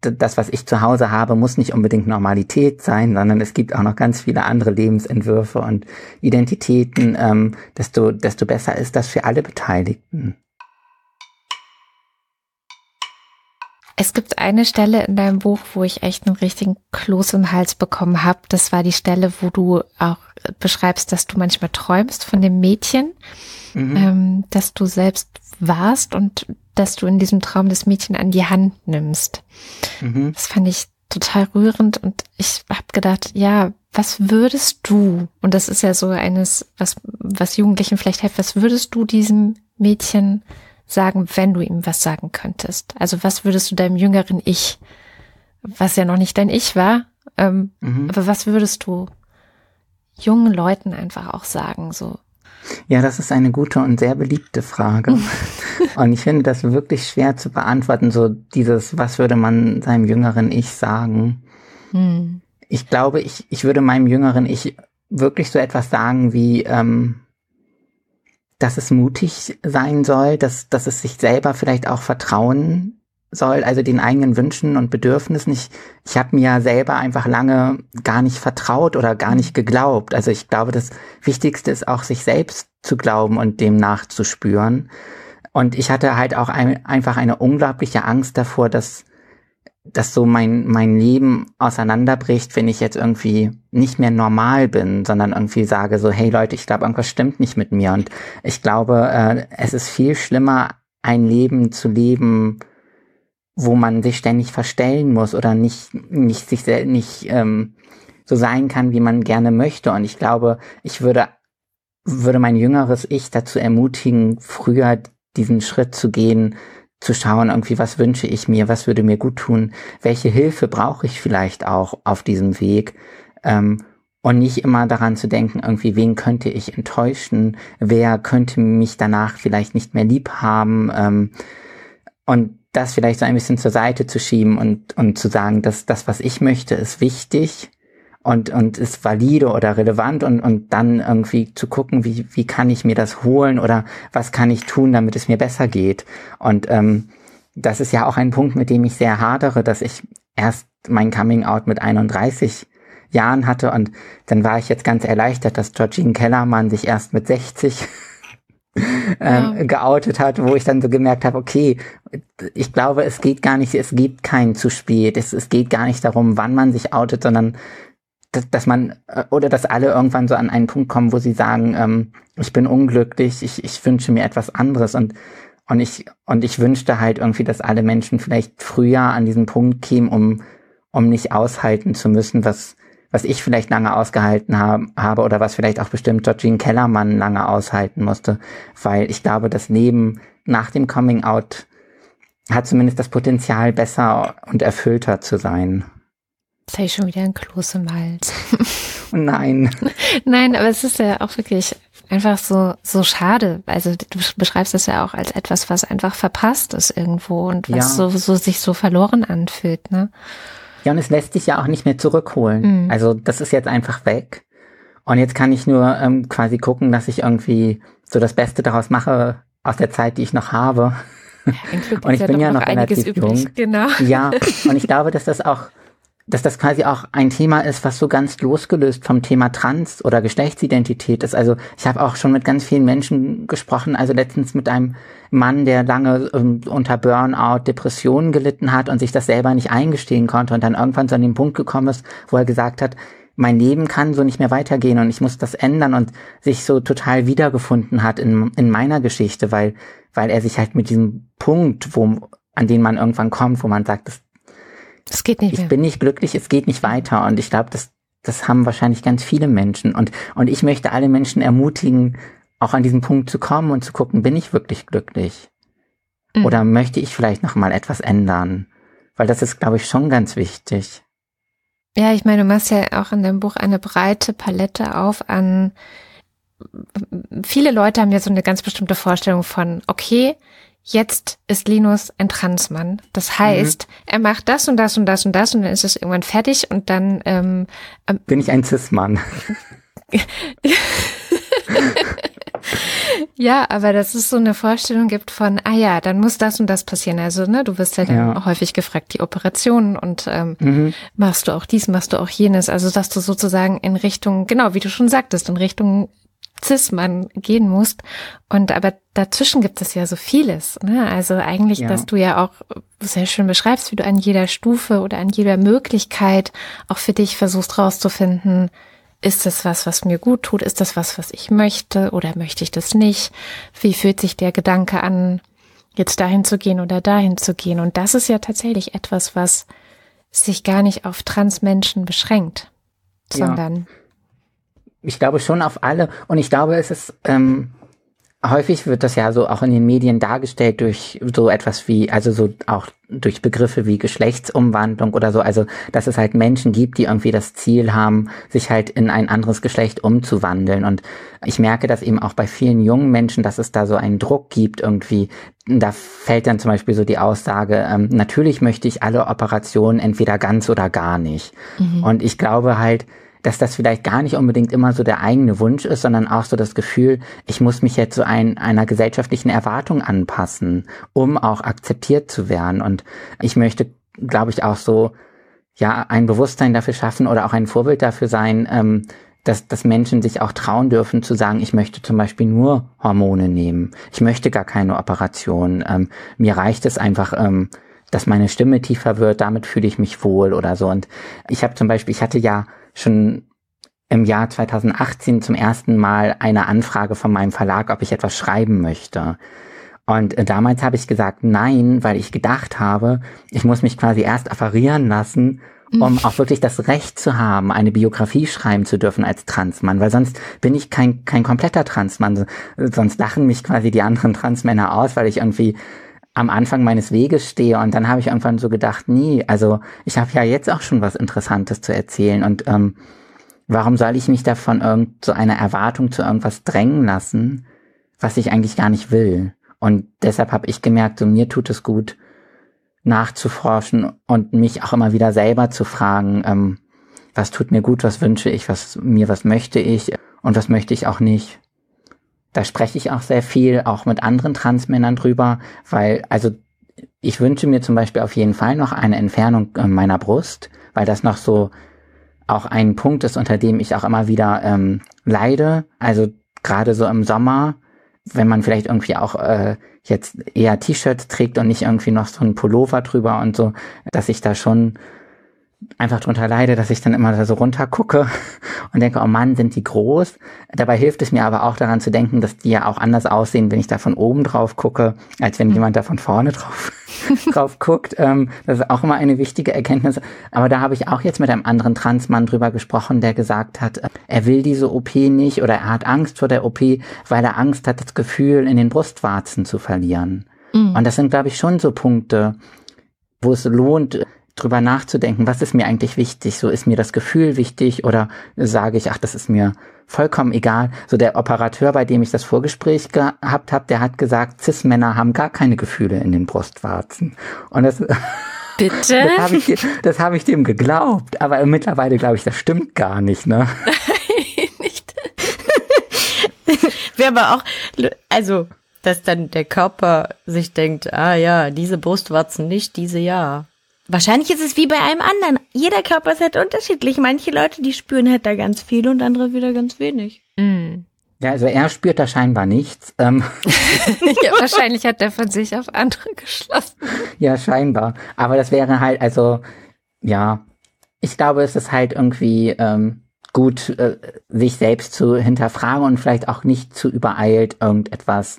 das, was ich zu Hause habe, muss nicht unbedingt Normalität sein, sondern es gibt auch noch ganz viele andere Lebensentwürfe und Identitäten, ähm, desto, desto besser ist das für alle Beteiligten. Es gibt eine Stelle in deinem Buch, wo ich echt einen richtigen Kloß im Hals bekommen habe. Das war die Stelle, wo du auch beschreibst, dass du manchmal träumst von dem Mädchen, mhm. ähm, dass du selbst warst und dass du in diesem Traum das Mädchen an die Hand nimmst. Mhm. Das fand ich total rührend und ich habe gedacht, ja, was würdest du, und das ist ja so eines, was, was Jugendlichen vielleicht hilft, was würdest du diesem Mädchen sagen, wenn du ihm was sagen könntest? Also was würdest du deinem jüngeren Ich, was ja noch nicht dein Ich war, ähm, mhm. aber was würdest du jungen Leuten einfach auch sagen, so? Ja, das ist eine gute und sehr beliebte Frage. und ich finde das wirklich schwer zu beantworten, so dieses, was würde man seinem jüngeren Ich sagen? Hm. Ich glaube, ich, ich würde meinem jüngeren Ich wirklich so etwas sagen wie, ähm, dass es mutig sein soll, dass, dass es sich selber vielleicht auch vertrauen soll, also den eigenen Wünschen und Bedürfnissen. Ich, ich habe mir ja selber einfach lange gar nicht vertraut oder gar nicht geglaubt. Also ich glaube, das Wichtigste ist auch, sich selbst zu glauben und dem nachzuspüren. Und ich hatte halt auch ein, einfach eine unglaubliche Angst davor, dass, dass so mein, mein Leben auseinanderbricht, wenn ich jetzt irgendwie nicht mehr normal bin, sondern irgendwie sage so, hey Leute, ich glaube, irgendwas stimmt nicht mit mir. Und ich glaube, äh, es ist viel schlimmer, ein Leben zu leben, wo man sich ständig verstellen muss oder nicht, nicht sich nicht ähm, so sein kann, wie man gerne möchte. Und ich glaube, ich würde, würde mein jüngeres Ich dazu ermutigen, früher diesen Schritt zu gehen, zu schauen, irgendwie, was wünsche ich mir, was würde mir gut tun, welche Hilfe brauche ich vielleicht auch auf diesem Weg. Ähm, und nicht immer daran zu denken, irgendwie, wen könnte ich enttäuschen, wer könnte mich danach vielleicht nicht mehr lieb haben. Ähm, und das vielleicht so ein bisschen zur Seite zu schieben und, und zu sagen, dass das, was ich möchte, ist wichtig und, und ist valide oder relevant und, und dann irgendwie zu gucken, wie, wie kann ich mir das holen oder was kann ich tun, damit es mir besser geht. Und ähm, das ist ja auch ein Punkt, mit dem ich sehr hadere, dass ich erst mein Coming Out mit 31 Jahren hatte und dann war ich jetzt ganz erleichtert, dass Georgine Kellermann sich erst mit 60 ähm, ja. geoutet hat, wo ich dann so gemerkt habe, okay, ich glaube, es geht gar nicht, es gibt kein zu spät. Es, es geht gar nicht darum, wann man sich outet, sondern dass, dass man äh, oder dass alle irgendwann so an einen Punkt kommen, wo sie sagen, ähm, ich bin unglücklich, ich, ich wünsche mir etwas anderes und und ich und ich wünschte halt irgendwie, dass alle Menschen vielleicht früher an diesen Punkt kämen, um um nicht aushalten zu müssen, was was ich vielleicht lange ausgehalten hab, habe oder was vielleicht auch bestimmt Georgine Kellermann lange aushalten musste, weil ich glaube, das Leben nach dem Coming Out hat zumindest das Potenzial, besser und erfüllter zu sein. Jetzt habe ich schon wieder ein Kloß im Hals. Nein. Nein, aber es ist ja auch wirklich einfach so, so schade. Also du beschreibst es ja auch als etwas, was einfach verpasst ist irgendwo und was ja. so, so sich so verloren anfühlt, ne? Ja, und es lässt sich ja auch nicht mehr zurückholen. Mhm. Also das ist jetzt einfach weg. Und jetzt kann ich nur ähm, quasi gucken, dass ich irgendwie so das Beste daraus mache aus der Zeit, die ich noch habe. Ja, und ich bin ja noch relativ übrig. jung. Genau. Ja, und ich glaube, dass das auch dass das quasi auch ein Thema ist, was so ganz losgelöst vom Thema Trans oder Geschlechtsidentität ist. Also ich habe auch schon mit ganz vielen Menschen gesprochen, also letztens mit einem Mann, der lange ähm, unter Burnout, Depressionen gelitten hat und sich das selber nicht eingestehen konnte und dann irgendwann so an den Punkt gekommen ist, wo er gesagt hat, mein Leben kann so nicht mehr weitergehen und ich muss das ändern und sich so total wiedergefunden hat in, in meiner Geschichte, weil, weil er sich halt mit diesem Punkt, wo, an den man irgendwann kommt, wo man sagt, das es geht nicht mehr. Ich bin nicht glücklich, es geht nicht weiter. Und ich glaube, das, das haben wahrscheinlich ganz viele Menschen. Und, und ich möchte alle Menschen ermutigen, auch an diesen Punkt zu kommen und zu gucken, bin ich wirklich glücklich? Mhm. Oder möchte ich vielleicht noch mal etwas ändern? Weil das ist, glaube ich, schon ganz wichtig. Ja, ich meine, du machst ja auch in deinem Buch eine breite Palette auf an viele Leute haben ja so eine ganz bestimmte Vorstellung von, okay, jetzt ist Linus ein Transmann. Das heißt, mhm. er macht das und das und das und das und dann ist es irgendwann fertig und dann ähm, ähm bin ich ein Cis-Mann. ja, aber dass es so eine Vorstellung gibt von, ah ja, dann muss das und das passieren. Also, ne, du wirst ja dann ja. häufig gefragt, die Operationen und ähm, mhm. machst du auch dies, machst du auch jenes. Also, dass du sozusagen in Richtung, genau, wie du schon sagtest, in Richtung Cis-Mann gehen musst. Und aber dazwischen gibt es ja so vieles. Ne? Also eigentlich, ja. dass du ja auch sehr schön beschreibst, wie du an jeder Stufe oder an jeder Möglichkeit auch für dich versuchst rauszufinden, ist das was, was mir gut tut? Ist das was, was ich möchte oder möchte ich das nicht? Wie fühlt sich der Gedanke an, jetzt dahin zu gehen oder dahin zu gehen? Und das ist ja tatsächlich etwas, was sich gar nicht auf Transmenschen beschränkt, Ja. Ich glaube schon auf alle und ich glaube, es ist ähm, häufig wird das ja so auch in den Medien dargestellt durch so etwas wie, also so auch durch Begriffe wie Geschlechtsumwandlung oder so, also dass es halt Menschen gibt, die irgendwie das Ziel haben, sich halt in ein anderes Geschlecht umzuwandeln. Und ich merke das eben auch bei vielen jungen Menschen, dass es da so einen Druck gibt irgendwie. Da fällt dann zum Beispiel so die Aussage, ähm, natürlich möchte ich alle Operationen entweder ganz oder gar nicht. Und ich glaube halt, dass das vielleicht gar nicht unbedingt immer so der eigene Wunsch ist, sondern auch so das Gefühl, ich muss mich jetzt so ein, einer gesellschaftlichen Erwartung anpassen, um auch akzeptiert zu werden. Und ich möchte, glaube ich, auch so, ja, ein Bewusstsein dafür schaffen oder auch ein Vorbild dafür sein, ähm, dass, dass Menschen sich auch trauen dürfen zu sagen, ich möchte zum Beispiel nur Hormone nehmen. Ich möchte gar keine Operation. Ähm, mir reicht es einfach, ähm, dass meine Stimme tiefer wird, damit fühle ich mich wohl oder so. Und ich habe zum Beispiel, ich hatte ja schon im Jahr 2018 zum ersten Mal eine Anfrage von meinem Verlag, ob ich etwas schreiben möchte. Und äh, damals habe ich gesagt nein, weil ich gedacht habe, ich muss mich quasi erst offerieren lassen, um auch wirklich das Recht zu haben, eine Biografie schreiben zu dürfen als Transmann, weil sonst bin ich kein, kein kompletter Transmann. Sonst lachen mich quasi die anderen Transmänner aus, weil ich irgendwie am Anfang meines Weges stehe und dann habe ich irgendwann so gedacht, nee, also ich habe ja jetzt auch schon was Interessantes zu erzählen und ähm, warum soll ich mich da von irgend so einer Erwartung zu irgendwas drängen lassen, was ich eigentlich gar nicht will? Und deshalb habe ich gemerkt, so mir tut es gut, nachzuforschen und mich auch immer wieder selber zu fragen, ähm, was tut mir gut, was wünsche ich, was mir, was möchte ich und was möchte ich auch nicht. Da spreche ich auch sehr viel, auch mit anderen Transmännern drüber, weil, also ich wünsche mir zum Beispiel auf jeden Fall noch eine Entfernung äh, meiner Brust, weil das noch so auch ein Punkt ist, unter dem ich auch immer wieder ähm, leide. Also gerade so im Sommer, wenn man vielleicht irgendwie auch äh, jetzt eher T-Shirts trägt und nicht irgendwie noch so ein Pullover drüber und so, dass ich da schon einfach drunter leide, dass ich dann immer da so runter gucke und denke, oh Mann, sind die groß. Dabei hilft es mir aber auch daran zu denken, dass die ja auch anders aussehen, wenn ich da von oben drauf gucke, als wenn jemand da von vorne drauf, drauf guckt. Ähm, das ist auch immer eine wichtige Erkenntnis. Aber da habe ich auch jetzt mit einem anderen Transmann drüber gesprochen, der gesagt hat, äh, er will diese OP nicht oder er hat Angst vor der OP, weil er Angst hat, das Gefühl in den Brustwarzen zu verlieren. Und das sind, glaube ich, schon so Punkte, wo es lohnt, drüber nachzudenken, was ist mir eigentlich wichtig? So ist mir das Gefühl wichtig oder sage ich, ach, das ist mir vollkommen egal. So der Operateur, bei dem ich das Vorgespräch gehabt habe, der hat gesagt, Cis-Männer haben gar keine Gefühle in den Brustwarzen. Und das, Bitte? das habe ich, das hab ich dem geglaubt. Aber mittlerweile glaube ich, das stimmt gar nicht, ne? nicht. Wäre aber auch, also, dass dann der Körper sich denkt, ah ja, diese Brustwarzen nicht, diese ja. Wahrscheinlich ist es wie bei einem anderen. Jeder Körper ist halt unterschiedlich. Manche Leute, die spüren halt da ganz viel und andere wieder ganz wenig. mm. Ja, also er spürt da scheinbar nichts. Ähm, ja, wahrscheinlich hat er von sich auf andere geschlossen. Ja, scheinbar. Aber das wäre halt, also, ja, ich glaube, es ist halt irgendwie ähm, gut, äh, sich selbst zu hinterfragen und vielleicht auch nicht zu übereilt, irgendetwas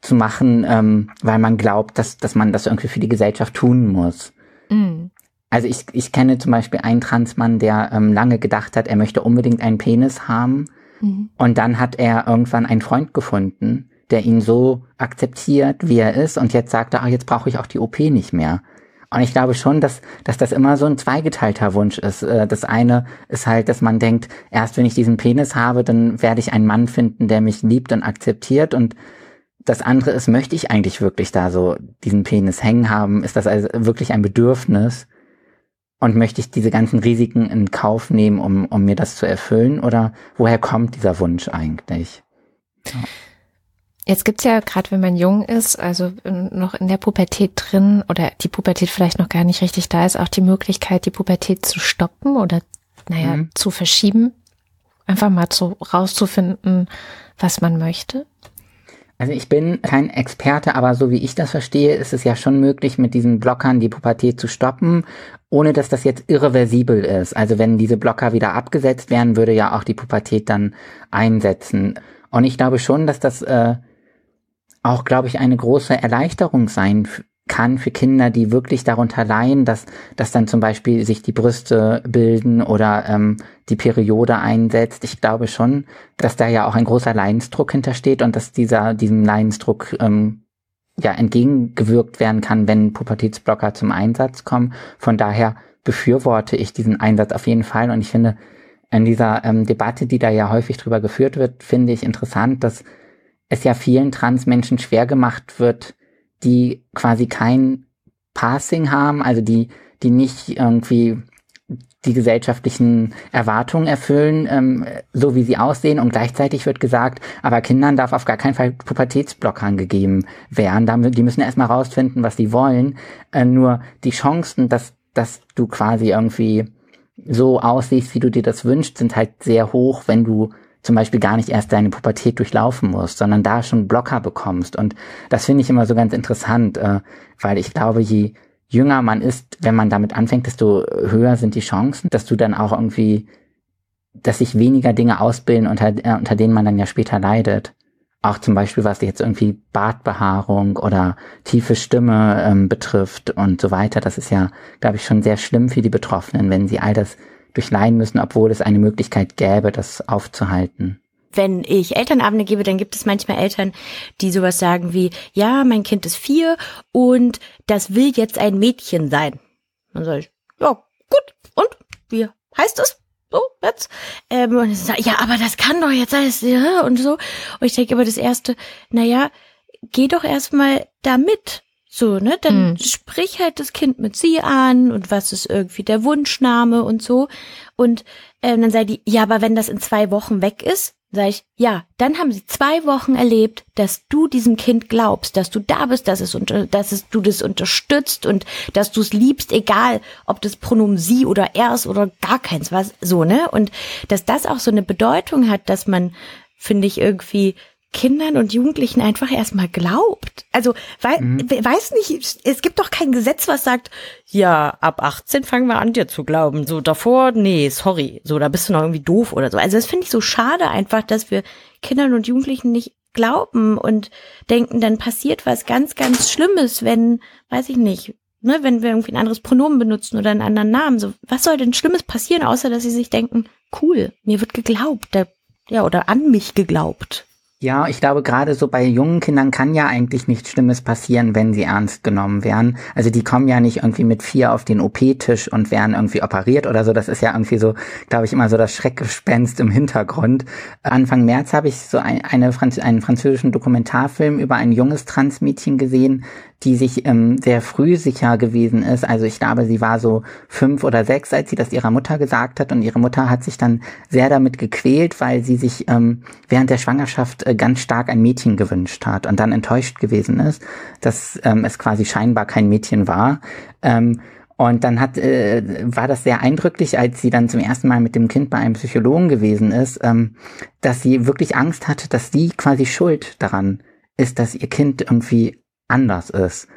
zu machen, ähm, weil man glaubt, dass, dass man das irgendwie für die Gesellschaft tun muss. Mm. Also ich, ich kenne zum Beispiel einen Transmann, der ähm, lange gedacht hat, er möchte unbedingt einen Penis haben. Mhm. Und dann hat er irgendwann einen Freund gefunden, der ihn so akzeptiert, wie er ist. Und jetzt sagt er, ah, jetzt brauche ich auch die OP nicht mehr. Und ich glaube schon, dass, dass das immer so ein zweigeteilter Wunsch ist. Äh, Das eine ist halt, dass man denkt, erst wenn ich diesen Penis habe, dann werde ich einen Mann finden, der mich liebt und akzeptiert. Und das andere ist, möchte ich eigentlich wirklich da so diesen Penis hängen haben? Ist das also wirklich ein Bedürfnis? Und möchte ich diese ganzen Risiken in Kauf nehmen, um, um mir das zu erfüllen? Oder woher kommt dieser Wunsch eigentlich? Jetzt gibt's ja, gerade wenn man jung ist, also noch in der Pubertät drin oder die Pubertät vielleicht noch gar nicht richtig da ist, auch die Möglichkeit, die Pubertät zu stoppen oder, naja, Mhm. zu verschieben. Einfach mal so rauszufinden, was man möchte. Also ich bin kein Experte, aber so wie ich das verstehe, ist es ja schon möglich, mit diesen Blockern die Pubertät zu stoppen, ohne dass das jetzt irreversibel ist. Also wenn diese Blocker wieder abgesetzt wären, würde ja auch die Pubertät dann einsetzen. Und ich glaube schon, dass das äh, auch, glaube ich, eine große Erleichterung sein kann für Kinder, die wirklich darunter leiden, dass, dass dann zum Beispiel sich die Brüste bilden oder ähm, die Periode einsetzt. Ich glaube schon, dass da ja auch ein großer Leidensdruck hintersteht und dass dieser diesem Leidensdruck ähm, ja entgegengewirkt werden kann, wenn Pubertätsblocker zum Einsatz kommen. Von daher befürworte ich diesen Einsatz auf jeden Fall und ich finde in dieser ähm, Debatte, die da ja häufig drüber geführt wird, finde ich interessant, dass es ja vielen Transmenschen schwer gemacht wird, die quasi kein Passing haben, also die, die nicht irgendwie die gesellschaftlichen Erwartungen erfüllen, ähm, so wie sie aussehen. Und gleichzeitig wird gesagt, aber Kindern darf auf gar keinen Fall Pubertätsblockern gegeben werden. Die müssen erstmal rausfinden, was sie wollen. Äh, nur die Chancen, dass, dass du quasi irgendwie so aussiehst, wie du dir das wünschst, sind halt sehr hoch, wenn du zum Beispiel gar nicht erst deine Pubertät durchlaufen musst, sondern da schon Blocker bekommst. Und das finde ich immer so ganz interessant, äh, weil ich glaube, je jünger man ist, wenn man damit anfängt, desto höher sind die Chancen, dass du dann auch irgendwie, dass sich weniger Dinge ausbilden, unter, äh, unter denen man dann ja später leidet. Auch zum Beispiel, was jetzt irgendwie Bartbehaarung oder tiefe Stimme ähm, betrifft und so weiter. Das ist ja, glaube ich, schon sehr schlimm für die Betroffenen, wenn sie all das durchleiden müssen, obwohl es eine Möglichkeit gäbe, das aufzuhalten wenn ich Elternabende gebe, dann gibt es manchmal Eltern, die sowas sagen wie, ja, mein Kind ist vier und das will jetzt ein Mädchen sein. Dann sage ich, ja, gut, und wie heißt es? So, jetzt. Ähm, und sage, ja, aber das kann doch jetzt alles, ja, und so. Und ich denke immer das erste, naja, geh doch erstmal damit. So, ne? Dann mhm. sprich halt das Kind mit sie an und was ist irgendwie der Wunschname und so. Und äh, dann sei die, ja, aber wenn das in zwei Wochen weg ist, sag ich, ja, dann haben sie zwei Wochen erlebt, dass du diesem Kind glaubst, dass du da bist, dass es unter, dass es, du das unterstützt und dass du es liebst, egal ob das Pronomen sie oder er ist oder gar keins, was so, ne? Und dass das auch so eine Bedeutung hat, dass man, finde ich, irgendwie Kindern und Jugendlichen einfach erstmal glaubt. Also wei mhm. weiß nicht, es gibt doch kein Gesetz, was sagt, ja, ab 18 fangen wir an, dir zu glauben. So davor, nee, sorry, so da bist du noch irgendwie doof oder so. Also das finde ich so schade einfach, dass wir Kindern und Jugendlichen nicht glauben und denken, dann passiert was ganz, ganz Schlimmes, wenn, weiß ich nicht, ne, wenn wir irgendwie ein anderes Pronomen benutzen oder einen anderen Namen. So, was soll denn Schlimmes passieren, außer dass sie sich denken, cool, mir wird geglaubt, der, ja, oder an mich geglaubt. Ja, ich glaube, gerade so bei jungen Kindern kann ja eigentlich nichts Schlimmes passieren, wenn sie ernst genommen werden. Also die kommen ja nicht irgendwie mit vier auf den OP-Tisch und werden irgendwie operiert oder so. Das ist ja irgendwie so, glaube ich, immer so das Schreckgespenst im Hintergrund. Anfang März habe ich so ein, eine, einen französischen Dokumentarfilm über ein junges Transmädchen gesehen, die sich ähm, sehr früh sicher gewesen ist. Also ich glaube, sie war so fünf oder sechs, als sie das ihrer Mutter gesagt hat. Und ihre Mutter hat sich dann sehr damit gequält, weil sie sich ähm, während der Schwangerschaft äh, ganz stark ein Mädchen gewünscht hat und dann enttäuscht gewesen ist, dass ähm, es quasi scheinbar kein Mädchen war. Ähm, und dann hat, äh, war das sehr eindrücklich, als sie dann zum ersten Mal mit dem Kind bei einem Psychologen gewesen ist, ähm, dass sie wirklich Angst hatte, dass sie quasi schuld daran ist, dass ihr Kind irgendwie anders ist.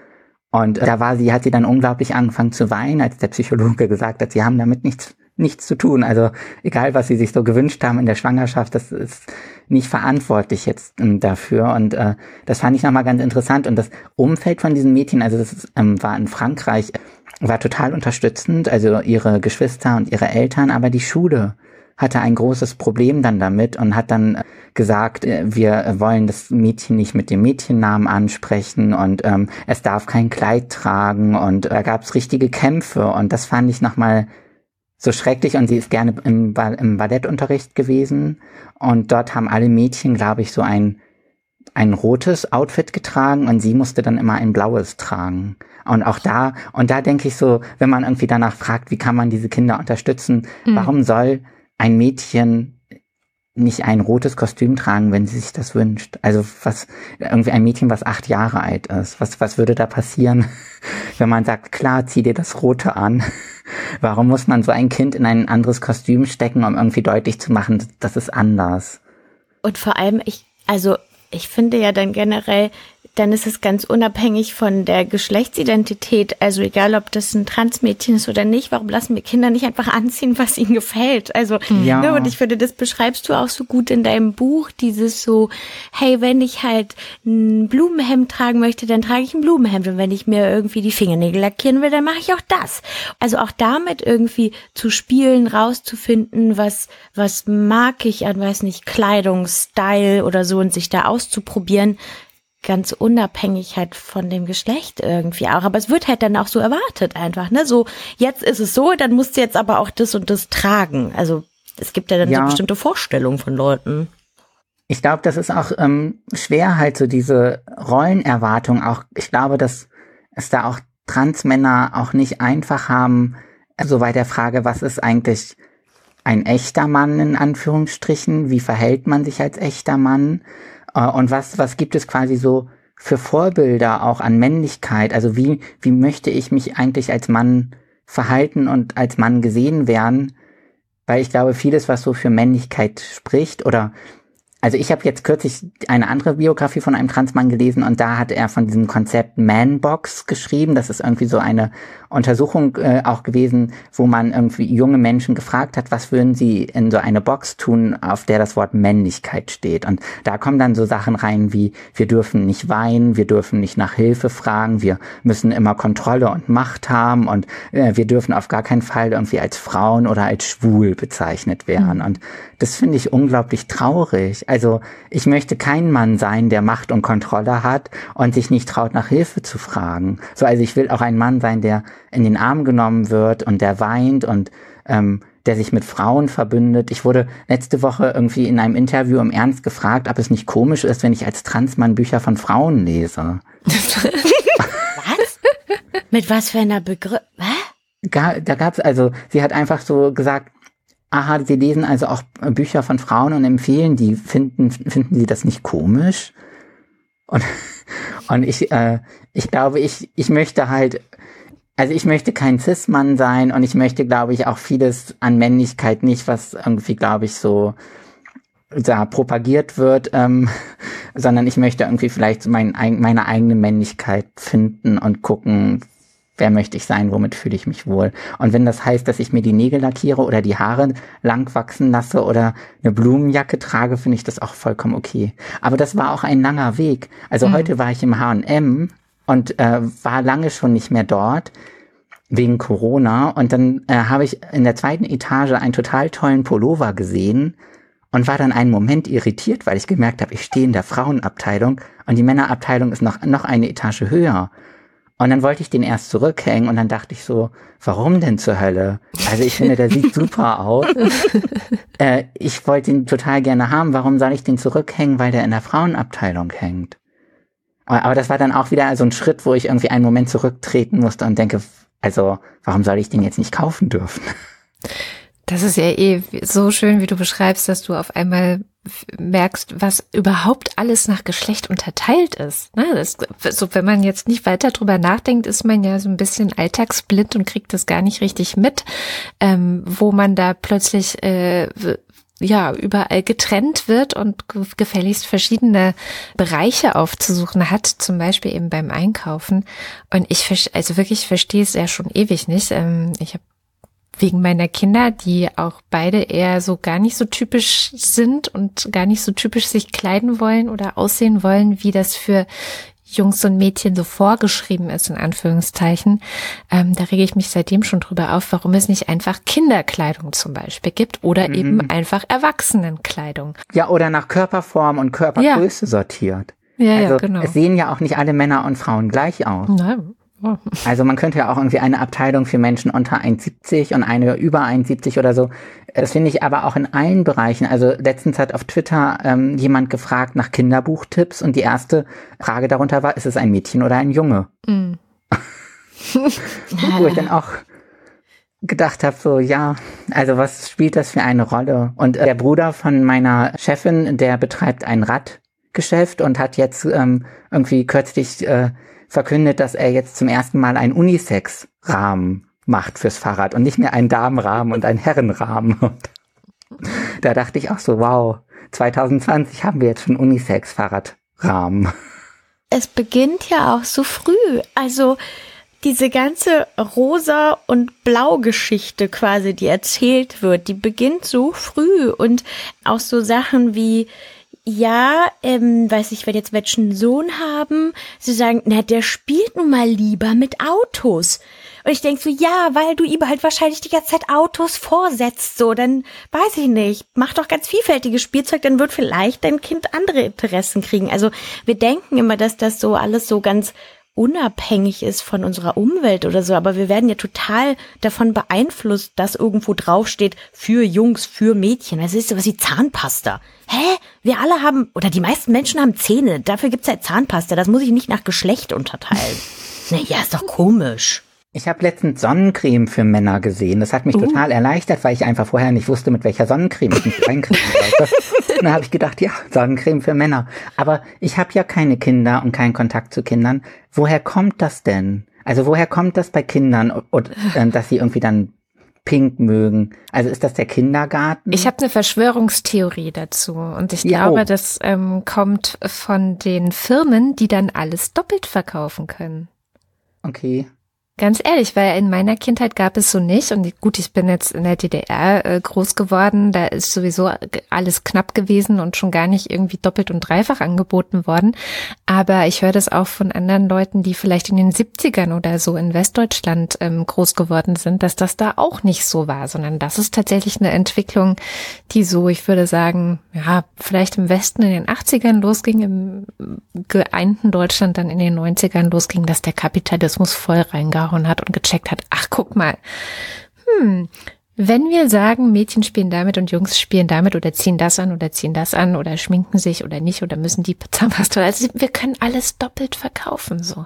Und da war sie, hat sie dann unglaublich angefangen zu weinen, als der Psychologe gesagt hat, sie haben damit nichts, nichts zu tun. Also egal, was sie sich so gewünscht haben in der Schwangerschaft, das ist nicht verantwortlich jetzt ähm, dafür. Und äh, das fand ich nochmal ganz interessant. Und das Umfeld von diesen Mädchen, also das ähm, war in Frankreich, war total unterstützend, also ihre Geschwister und ihre Eltern, aber die Schule hatte ein großes Problem dann damit und hat dann gesagt, äh, wir wollen das Mädchen nicht mit dem Mädchennamen ansprechen und ähm, es darf kein Kleid tragen und da gab es richtige Kämpfe und das fand ich nochmal so schrecklich und sie ist gerne im, im Ballettunterricht gewesen und dort haben alle Mädchen, glaube ich, so ein ein rotes Outfit getragen und sie musste dann immer ein blaues tragen. Und auch da, und da denke ich so, wenn man irgendwie danach fragt, wie kann man diese Kinder unterstützen, mhm. warum soll ein Mädchen nicht ein rotes Kostüm tragen, wenn sie sich das wünscht. Also was irgendwie ein Mädchen, was acht Jahre alt ist. Was was würde da passieren, wenn man sagt, klar, zieh dir das Rote an. Warum muss man so ein Kind in ein anderes Kostüm stecken, um irgendwie deutlich zu machen, das ist anders? Und vor allem ich, also ich finde ja dann generell, dann ist es ganz unabhängig von der Geschlechtsidentität. Also egal, ob das ein Transmädchen ist oder nicht, warum lassen wir Kinder nicht einfach anziehen, was ihnen gefällt? Also, Ja. ne, und ich finde, das beschreibst du auch so gut in deinem Buch, dieses so, hey, wenn ich halt ein Blumenhemd tragen möchte, dann trage ich ein Blumenhemd. Und wenn ich mir irgendwie die Fingernägel lackieren will, dann mache ich auch das. Also auch damit irgendwie zu spielen, rauszufinden, was, was mag ich an, weiß nicht, Kleidung, Style oder so und sich da auszuprobieren ganz unabhängig halt von dem Geschlecht irgendwie auch. Aber es wird halt dann auch so erwartet einfach, ne? So, jetzt ist es so, dann musst du jetzt aber auch das und das tragen. Also es gibt ja dann Ja. so bestimmte Vorstellungen von Leuten. Ich glaube, das ist auch ähm, schwer, halt so diese Rollenerwartung auch. Ich glaube, dass es da auch Transmänner auch nicht einfach haben, so bei der Frage, was ist eigentlich ein echter Mann in Anführungsstrichen? Wie verhält man sich als echter Mann? Äh, und was, was gibt es quasi so für Vorbilder auch an Männlichkeit? Also wie, wie möchte ich mich eigentlich als Mann verhalten und als Mann gesehen werden? Weil ich glaube, vieles, was so für Männlichkeit spricht oder also ich habe jetzt kürzlich eine andere Biografie von einem Transmann gelesen und da hat er von diesem Konzept Manbox geschrieben. Das ist irgendwie so eine Untersuchung äh, auch gewesen, wo man irgendwie junge Menschen gefragt hat, was würden sie in so eine Box tun, auf der das Wort Männlichkeit steht. Und da kommen dann so Sachen rein wie, wir dürfen nicht weinen, wir dürfen nicht nach Hilfe fragen, wir müssen immer Kontrolle und Macht haben und äh, wir dürfen auf gar keinen Fall irgendwie als Frauen oder als schwul bezeichnet werden. Und das finde ich unglaublich traurig. Also ich möchte kein Mann sein, der Macht und Kontrolle hat und sich nicht traut, nach Hilfe zu fragen. So, also ich will auch ein Mann sein, der in den Arm genommen wird und der weint und ähm, der sich mit Frauen verbündet. Ich wurde letzte Woche irgendwie in einem Interview im Ernst gefragt, ob es nicht komisch ist, wenn ich als Transmann Bücher von Frauen lese. Was? Mit was für einer Begriff? Da gab's also, sie hat einfach so gesagt, aha, sie lesen also auch Bücher von Frauen und empfehlen die, finden, finden sie das nicht komisch? Und, und ich, äh, ich glaube, ich, ich möchte halt, also ich möchte kein Cis-Mann sein und ich möchte, glaube ich, auch vieles an Männlichkeit nicht, was irgendwie, glaube ich, so da propagiert wird, ähm, sondern ich möchte irgendwie vielleicht mein, meine eigene Männlichkeit finden und gucken, wer möchte ich sein, womit fühle ich mich wohl. Und wenn das heißt, dass ich mir die Nägel lackiere oder die Haare lang wachsen lasse oder eine Blumenjacke trage, finde ich das auch vollkommen okay. Aber das war auch ein langer Weg. Also heute war ich im H&M und äh, war lange schon nicht mehr dort wegen Corona und dann äh, habe ich in der zweiten Etage einen total tollen Pullover gesehen und war dann einen Moment irritiert, weil ich gemerkt habe, ich stehe in der Frauenabteilung und die Männerabteilung ist noch, noch eine Etage höher. Und dann wollte ich den erst zurückhängen und dann dachte ich so, warum denn zur Hölle? Also ich finde, der sieht super aus. äh, ich wollte ihn total gerne haben. Warum soll ich den zurückhängen? Weil der in der Frauenabteilung hängt. Aber, aber das war dann auch wieder so ein Schritt, wo ich irgendwie einen Moment zurücktreten musste und denke, also warum soll ich den jetzt nicht kaufen dürfen? Das ist ja eh so schön, wie du beschreibst, dass du auf einmal merkst, was überhaupt alles nach Geschlecht unterteilt ist. Ne? Das, so, wenn man jetzt nicht weiter drüber nachdenkt, ist man ja so ein bisschen alltagsblind und kriegt das gar nicht richtig mit, ähm, wo man da plötzlich äh, ja überall getrennt wird und ge- gefälligst verschiedene Bereiche aufzusuchen hat, zum Beispiel eben beim Einkaufen. Und ich also wirklich verstehe es ja schon ewig nicht. Ähm, ich habe wegen meiner Kinder, die auch beide eher so gar nicht so typisch sind und gar nicht so typisch sich kleiden wollen oder aussehen wollen, wie das für Jungs und Mädchen so vorgeschrieben ist, in Anführungszeichen. Ähm, da rege ich mich seitdem schon drüber auf, warum es nicht einfach Kinderkleidung zum Beispiel gibt oder eben einfach Erwachsenenkleidung. Ja, oder nach Körperform und Körpergröße sortiert. Ja, also ja, genau. es sehen ja auch nicht alle Männer und Frauen gleich aus. Nein. Oh. Also man könnte ja auch irgendwie eine Abteilung für Menschen unter 1,70 und eine über 1,70 oder so. Das finde ich aber auch in allen Bereichen. Also letztens hat auf Twitter ähm, jemand gefragt nach Kinderbuchtipps und die erste Frage darunter war, ist es ein Mädchen oder ein Junge? Mm. Wo ich dann auch gedacht habe, so ja, also was spielt das für eine Rolle? Und äh, der Bruder von meiner Chefin, der betreibt ein Radgeschäft und hat jetzt ähm, irgendwie kürzlich äh, verkündet, dass er jetzt zum ersten Mal einen Unisex-Rahmen macht fürs Fahrrad und nicht mehr einen Damenrahmen und einen Herrenrahmen. Da dachte ich auch so, wow, 2020 haben wir jetzt schon Unisex-Fahrradrahmen. es beginnt ja auch so früh. Also diese ganze Rosa- und Blau-Geschichte quasi, die erzählt wird, die beginnt so früh und auch so Sachen wie, ja, ähm, weiß ich, wenn jetzt welchen Sohn haben, sie sagen, na, der spielt nun mal lieber mit Autos. Und ich denk so, ja, weil du ihm halt wahrscheinlich die ganze Zeit Autos vorsetzt, so, dann weiß ich nicht, mach doch ganz vielfältiges Spielzeug, dann wird vielleicht dein Kind andere Interessen kriegen. Also wir denken immer, dass das so alles so ganz unabhängig ist von unserer Umwelt oder so, aber wir werden ja total davon beeinflusst, dass irgendwo draufsteht für Jungs, für Mädchen. Das ist sowas wie Zahnpasta. Hä? Wir alle haben, oder die meisten Menschen haben Zähne, dafür gibt's halt Zahnpasta, das muss ich nicht nach Geschlecht unterteilen. naja, ist doch komisch. Ich habe letztens Sonnencreme für Männer gesehen. Das hat mich uh. total erleichtert, weil ich einfach vorher nicht wusste, mit welcher Sonnencreme ich mich eincremen sollte. Und dann habe ich gedacht, ja, Sonnencreme für Männer. Aber ich habe ja keine Kinder und keinen Kontakt zu Kindern. Woher kommt das denn? Also woher kommt das bei Kindern, und, äh, dass sie irgendwie dann pink mögen? Also ist das der Kindergarten? Ich habe eine Verschwörungstheorie dazu und ich ja, glaube, oh. das ähm, kommt von den Firmen, die dann alles doppelt verkaufen können. Okay. Ganz ehrlich, weil in meiner Kindheit gab es so nicht. Und gut, ich bin jetzt in der DDR äh, groß geworden. Da ist sowieso alles knapp gewesen und schon gar nicht irgendwie doppelt und dreifach angeboten worden. Aber ich höre das auch von anderen Leuten, die vielleicht in den 70ern oder so in Westdeutschland ähm, groß geworden sind, dass das da auch nicht so war, sondern das ist tatsächlich eine Entwicklung, die so, ich würde sagen, ja, vielleicht im Westen in den 80ern losging, im geeinten Deutschland dann in den 90ern losging, dass der Kapitalismus voll reingehauen reingehauen hat und gecheckt hat, ach guck mal, hm, wenn wir sagen, Mädchen spielen damit und Jungs spielen damit oder ziehen das an oder ziehen das an oder schminken sich oder nicht oder müssen die Zahnpasta, also wir können alles doppelt verkaufen, so.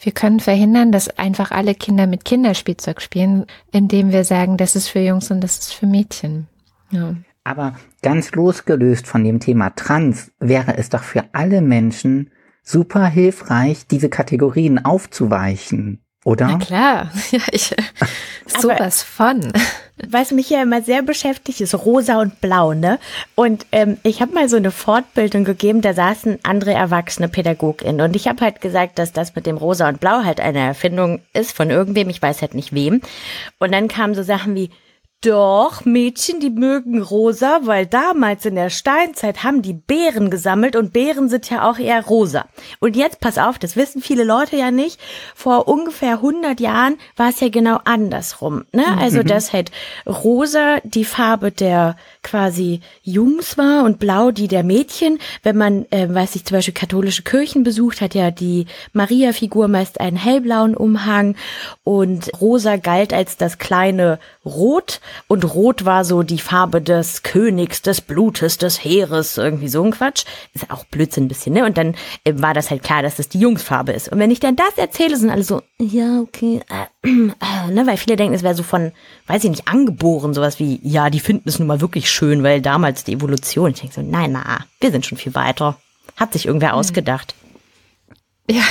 Wir können verhindern, dass einfach alle Kinder mit Kinderspielzeug spielen, indem wir sagen, das ist für Jungs und das ist für Mädchen. Ja. Aber ganz losgelöst von dem Thema Trans wäre es doch für alle Menschen super hilfreich, diese Kategorien aufzuweichen oder? Na klar, ja, ich, sowas von. Was mich ja immer sehr beschäftigt, ist rosa und blau, ne? Und ähm, ich habe mal so eine Fortbildung gegeben, da saßen andere erwachsene PädagogInnen und ich habe halt gesagt, dass das mit dem rosa und blau halt eine Erfindung ist von irgendwem, ich weiß halt nicht wem. Und dann kamen so Sachen wie, doch, Mädchen, die mögen rosa, weil damals in der Steinzeit haben die Beeren gesammelt und Beeren sind ja auch eher rosa. Und jetzt, pass auf, das wissen viele Leute ja nicht, vor ungefähr 100 Jahren war es ja genau andersrum. Ne? Also, dass halt rosa die Farbe der quasi Jungs war und blau die der Mädchen. Wenn man, äh, weiß ich, zum Beispiel katholische Kirchen besucht, hat ja die Maria-Figur meist einen hellblauen Umhang und rosa galt als das kleine Rot und Rot war so die Farbe des Königs, des Blutes, des Heeres, irgendwie so ein Quatsch. Ist auch Blödsinn ein bisschen, ne? Und dann äh, war das halt klar, dass das die Jungsfarbe ist. Und wenn ich dann das erzähle, sind alle so, ja, okay, äh, ne? Weil viele denken, es wäre so von, weiß ich nicht, angeboren, sowas wie, ja, die finden es nun mal wirklich schön, weil damals die Evolution. Ich denke so, nein, na, wir sind schon viel weiter. Hat sich irgendwer mhm. ausgedacht. Ja.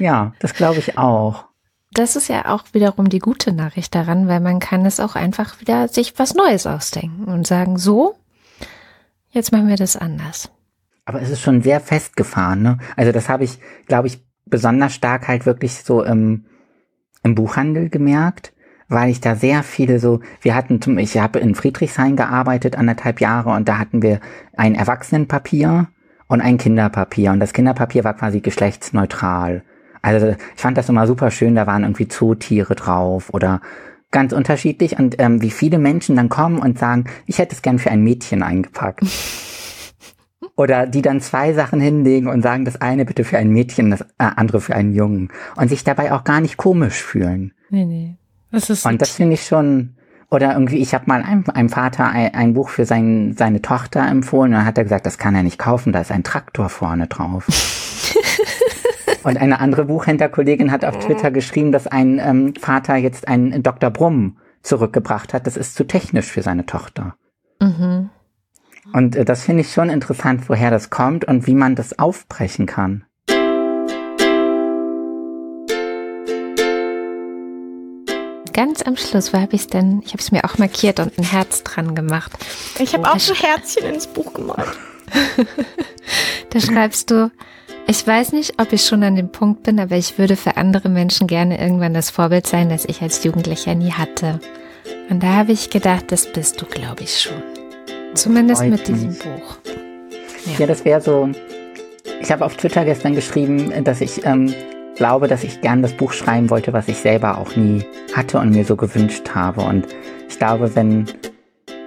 ja, das glaube ich auch. Das ist ja auch wiederum die gute Nachricht daran, weil man kann es auch einfach wieder sich was Neues ausdenken und sagen, so, jetzt machen wir das anders. Aber es ist schon sehr festgefahren, ne? Also das habe ich, glaube ich, besonders stark halt wirklich so im, im Buchhandel gemerkt, weil ich da sehr viele so, wir hatten zum, ich habe in Friedrichshain gearbeitet, anderthalb Jahre, und da hatten wir ein Erwachsenenpapier und ein Kinderpapier. Und das Kinderpapier war quasi geschlechtsneutral. Also ich fand das immer super schön, da waren irgendwie Zootiere drauf oder ganz unterschiedlich und ähm, wie viele Menschen dann kommen und sagen, ich hätte es gern für ein Mädchen eingepackt. Oder die dann zwei Sachen hinlegen und sagen, das eine bitte für ein Mädchen, das äh, andere für einen Jungen. Und sich dabei auch gar nicht komisch fühlen. Nee, nee. Das ist und das finde ich schon, oder irgendwie, ich habe mal einem, einem Vater ein, ein, Buch für sein, seine Tochter empfohlen und dann hat er gesagt, das kann er nicht kaufen, da ist ein Traktor vorne drauf. Und eine andere Buchhändlerkollegin hat auf Twitter geschrieben, dass ein ähm, Vater jetzt einen Dr. Brumm zurückgebracht hat. Das ist zu technisch für seine Tochter. Mhm. Und äh, das finde ich schon interessant, woher das kommt und wie man das aufbrechen kann. Ganz am Schluss, wo habe ich es denn? Ich habe es mir auch markiert und ein Herz dran gemacht. Ich habe auch so Herzchen ins Buch gemalt. da schreibst du, Ich weiß nicht, ob ich schon an dem Punkt bin, aber ich würde für andere Menschen gerne irgendwann das Vorbild sein, das ich als Jugendlicher nie hatte. Und da habe ich gedacht, das bist du, glaube ich, schon. Zumindest mit diesem. Buch. Ja, das wäre so. Ich habe auf Twitter gestern geschrieben, dass ich ähm, glaube, dass ich gern das Buch schreiben wollte, was ich selber auch nie hatte und mir so gewünscht habe. Und ich glaube, wenn,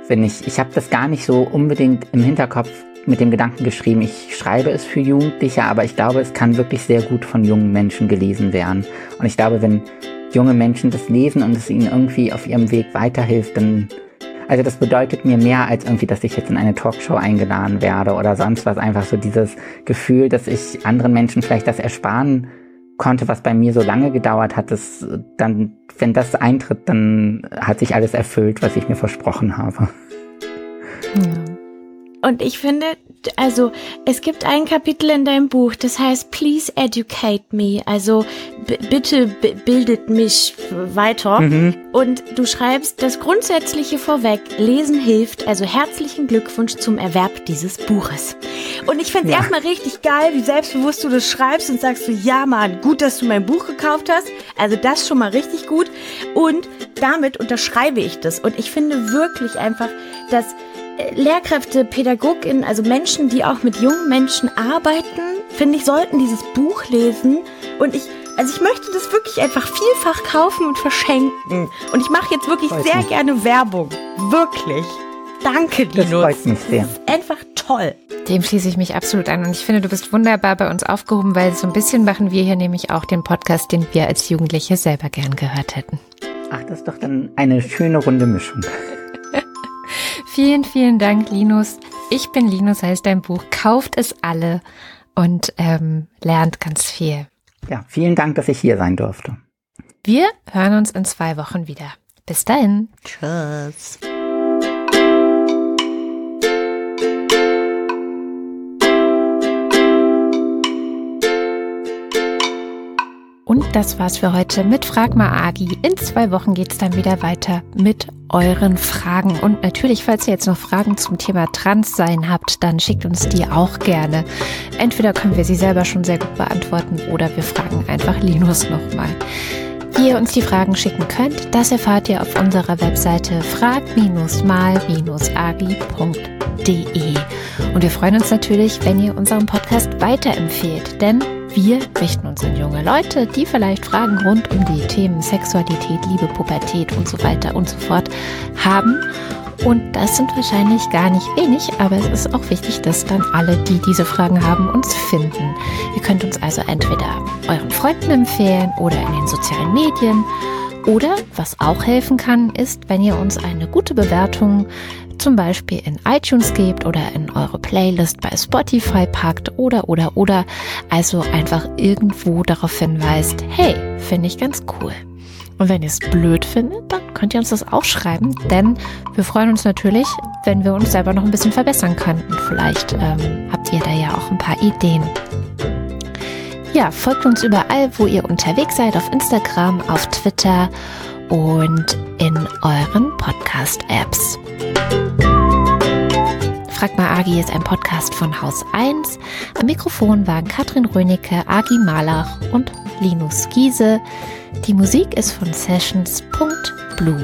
wenn ich, ich habe das gar nicht so unbedingt im Hinterkopf mit dem Gedanken geschrieben, ich schreibe es für Jugendliche, aber ich glaube, es kann wirklich sehr gut von jungen Menschen gelesen werden. Und ich glaube, wenn junge Menschen das lesen und es ihnen irgendwie auf ihrem Weg weiterhilft, dann also das bedeutet mir mehr als irgendwie, dass ich jetzt in eine Talkshow eingeladen werde oder sonst was. Einfach so dieses Gefühl, dass ich anderen Menschen vielleicht das ersparen konnte, was bei mir so lange gedauert hat. Das dann, wenn das eintritt, dann hat sich alles erfüllt, was ich mir versprochen habe. Und ich finde, also es gibt ein Kapitel in deinem Buch, das heißt Please educate me, also bitte bildet mich weiter. Und du schreibst das Grundsätzliche vorweg, Lesen hilft, also herzlichen Glückwunsch zum Erwerb dieses Buches. Und ich finde es Ja. erstmal richtig geil, wie selbstbewusst du das schreibst und sagst so, ja Mann, gut, dass du mein Buch gekauft hast. Also das schon mal richtig gut. Und damit unterschreibe ich das. Und ich finde wirklich einfach, dass Lehrkräfte, PädagogInnen, also Menschen, die auch mit jungen Menschen arbeiten, finde ich, sollten dieses Buch lesen. Und ich, also ich möchte das wirklich einfach vielfach kaufen und verschenken. Und ich mache jetzt wirklich Freut sehr mich. gerne Werbung. Wirklich. Danke, Das Linus. freut mich sehr. Das ist einfach toll. Dem schließe ich mich absolut an. Und ich finde, du bist wunderbar bei uns aufgehoben, weil so ein bisschen machen wir hier nämlich auch den Podcast, den wir als Jugendliche selber gern gehört hätten. Ach, das ist doch dann eine schöne runde Mischung. Vielen, vielen Dank, Linus. Ich bin Linus, heißt dein Buch. Kauft es alle und ähm, lernt ganz viel. Ja, vielen Dank, dass ich hier sein durfte. Wir hören uns in zwei Wochen wieder. Bis dahin. Tschüss. Das war's für heute mit Frag mal Agi. In zwei Wochen geht's dann wieder weiter mit euren Fragen. Und natürlich, falls ihr jetzt noch Fragen zum Thema Transsein habt, dann schickt uns die auch gerne. Entweder können wir sie selber schon sehr gut beantworten oder wir fragen einfach Linus nochmal. Wie ihr uns die Fragen schicken könnt, das erfahrt ihr auf unserer Webseite frag-mal-agi.de. Und wir freuen uns natürlich, wenn ihr unseren Podcast weiterempfehlt, denn wir richten uns an junge Leute, die vielleicht Fragen rund um die Themen Sexualität, Liebe, Pubertät und so weiter und so fort haben. Und das sind wahrscheinlich gar nicht wenig, aber es ist auch wichtig, dass dann alle, die diese Fragen haben, uns finden. Ihr könnt uns also entweder euren Freunden empfehlen oder in den sozialen Medien. Oder was auch helfen kann, ist, wenn ihr uns eine gute Bewertung zum Beispiel in iTunes gebt oder in eure Playlist bei Spotify packt oder oder oder also einfach irgendwo darauf hinweist, hey, finde ich ganz cool. Und wenn ihr es blöd findet, dann könnt ihr uns das auch schreiben, denn wir freuen uns natürlich, wenn wir uns selber noch ein bisschen verbessern könnten. Vielleicht ähm, habt ihr da ja auch ein paar Ideen. Ja, folgt uns überall, wo ihr unterwegs seid, auf Instagram, auf Twitter und in euren Podcast-Apps. Frag mal Agi ist ein Podcast von Haus 1. Am Mikrofon waren Katrin Rönecke, Agi Malach und Linus Giese. Die Musik ist von Sessions.blue.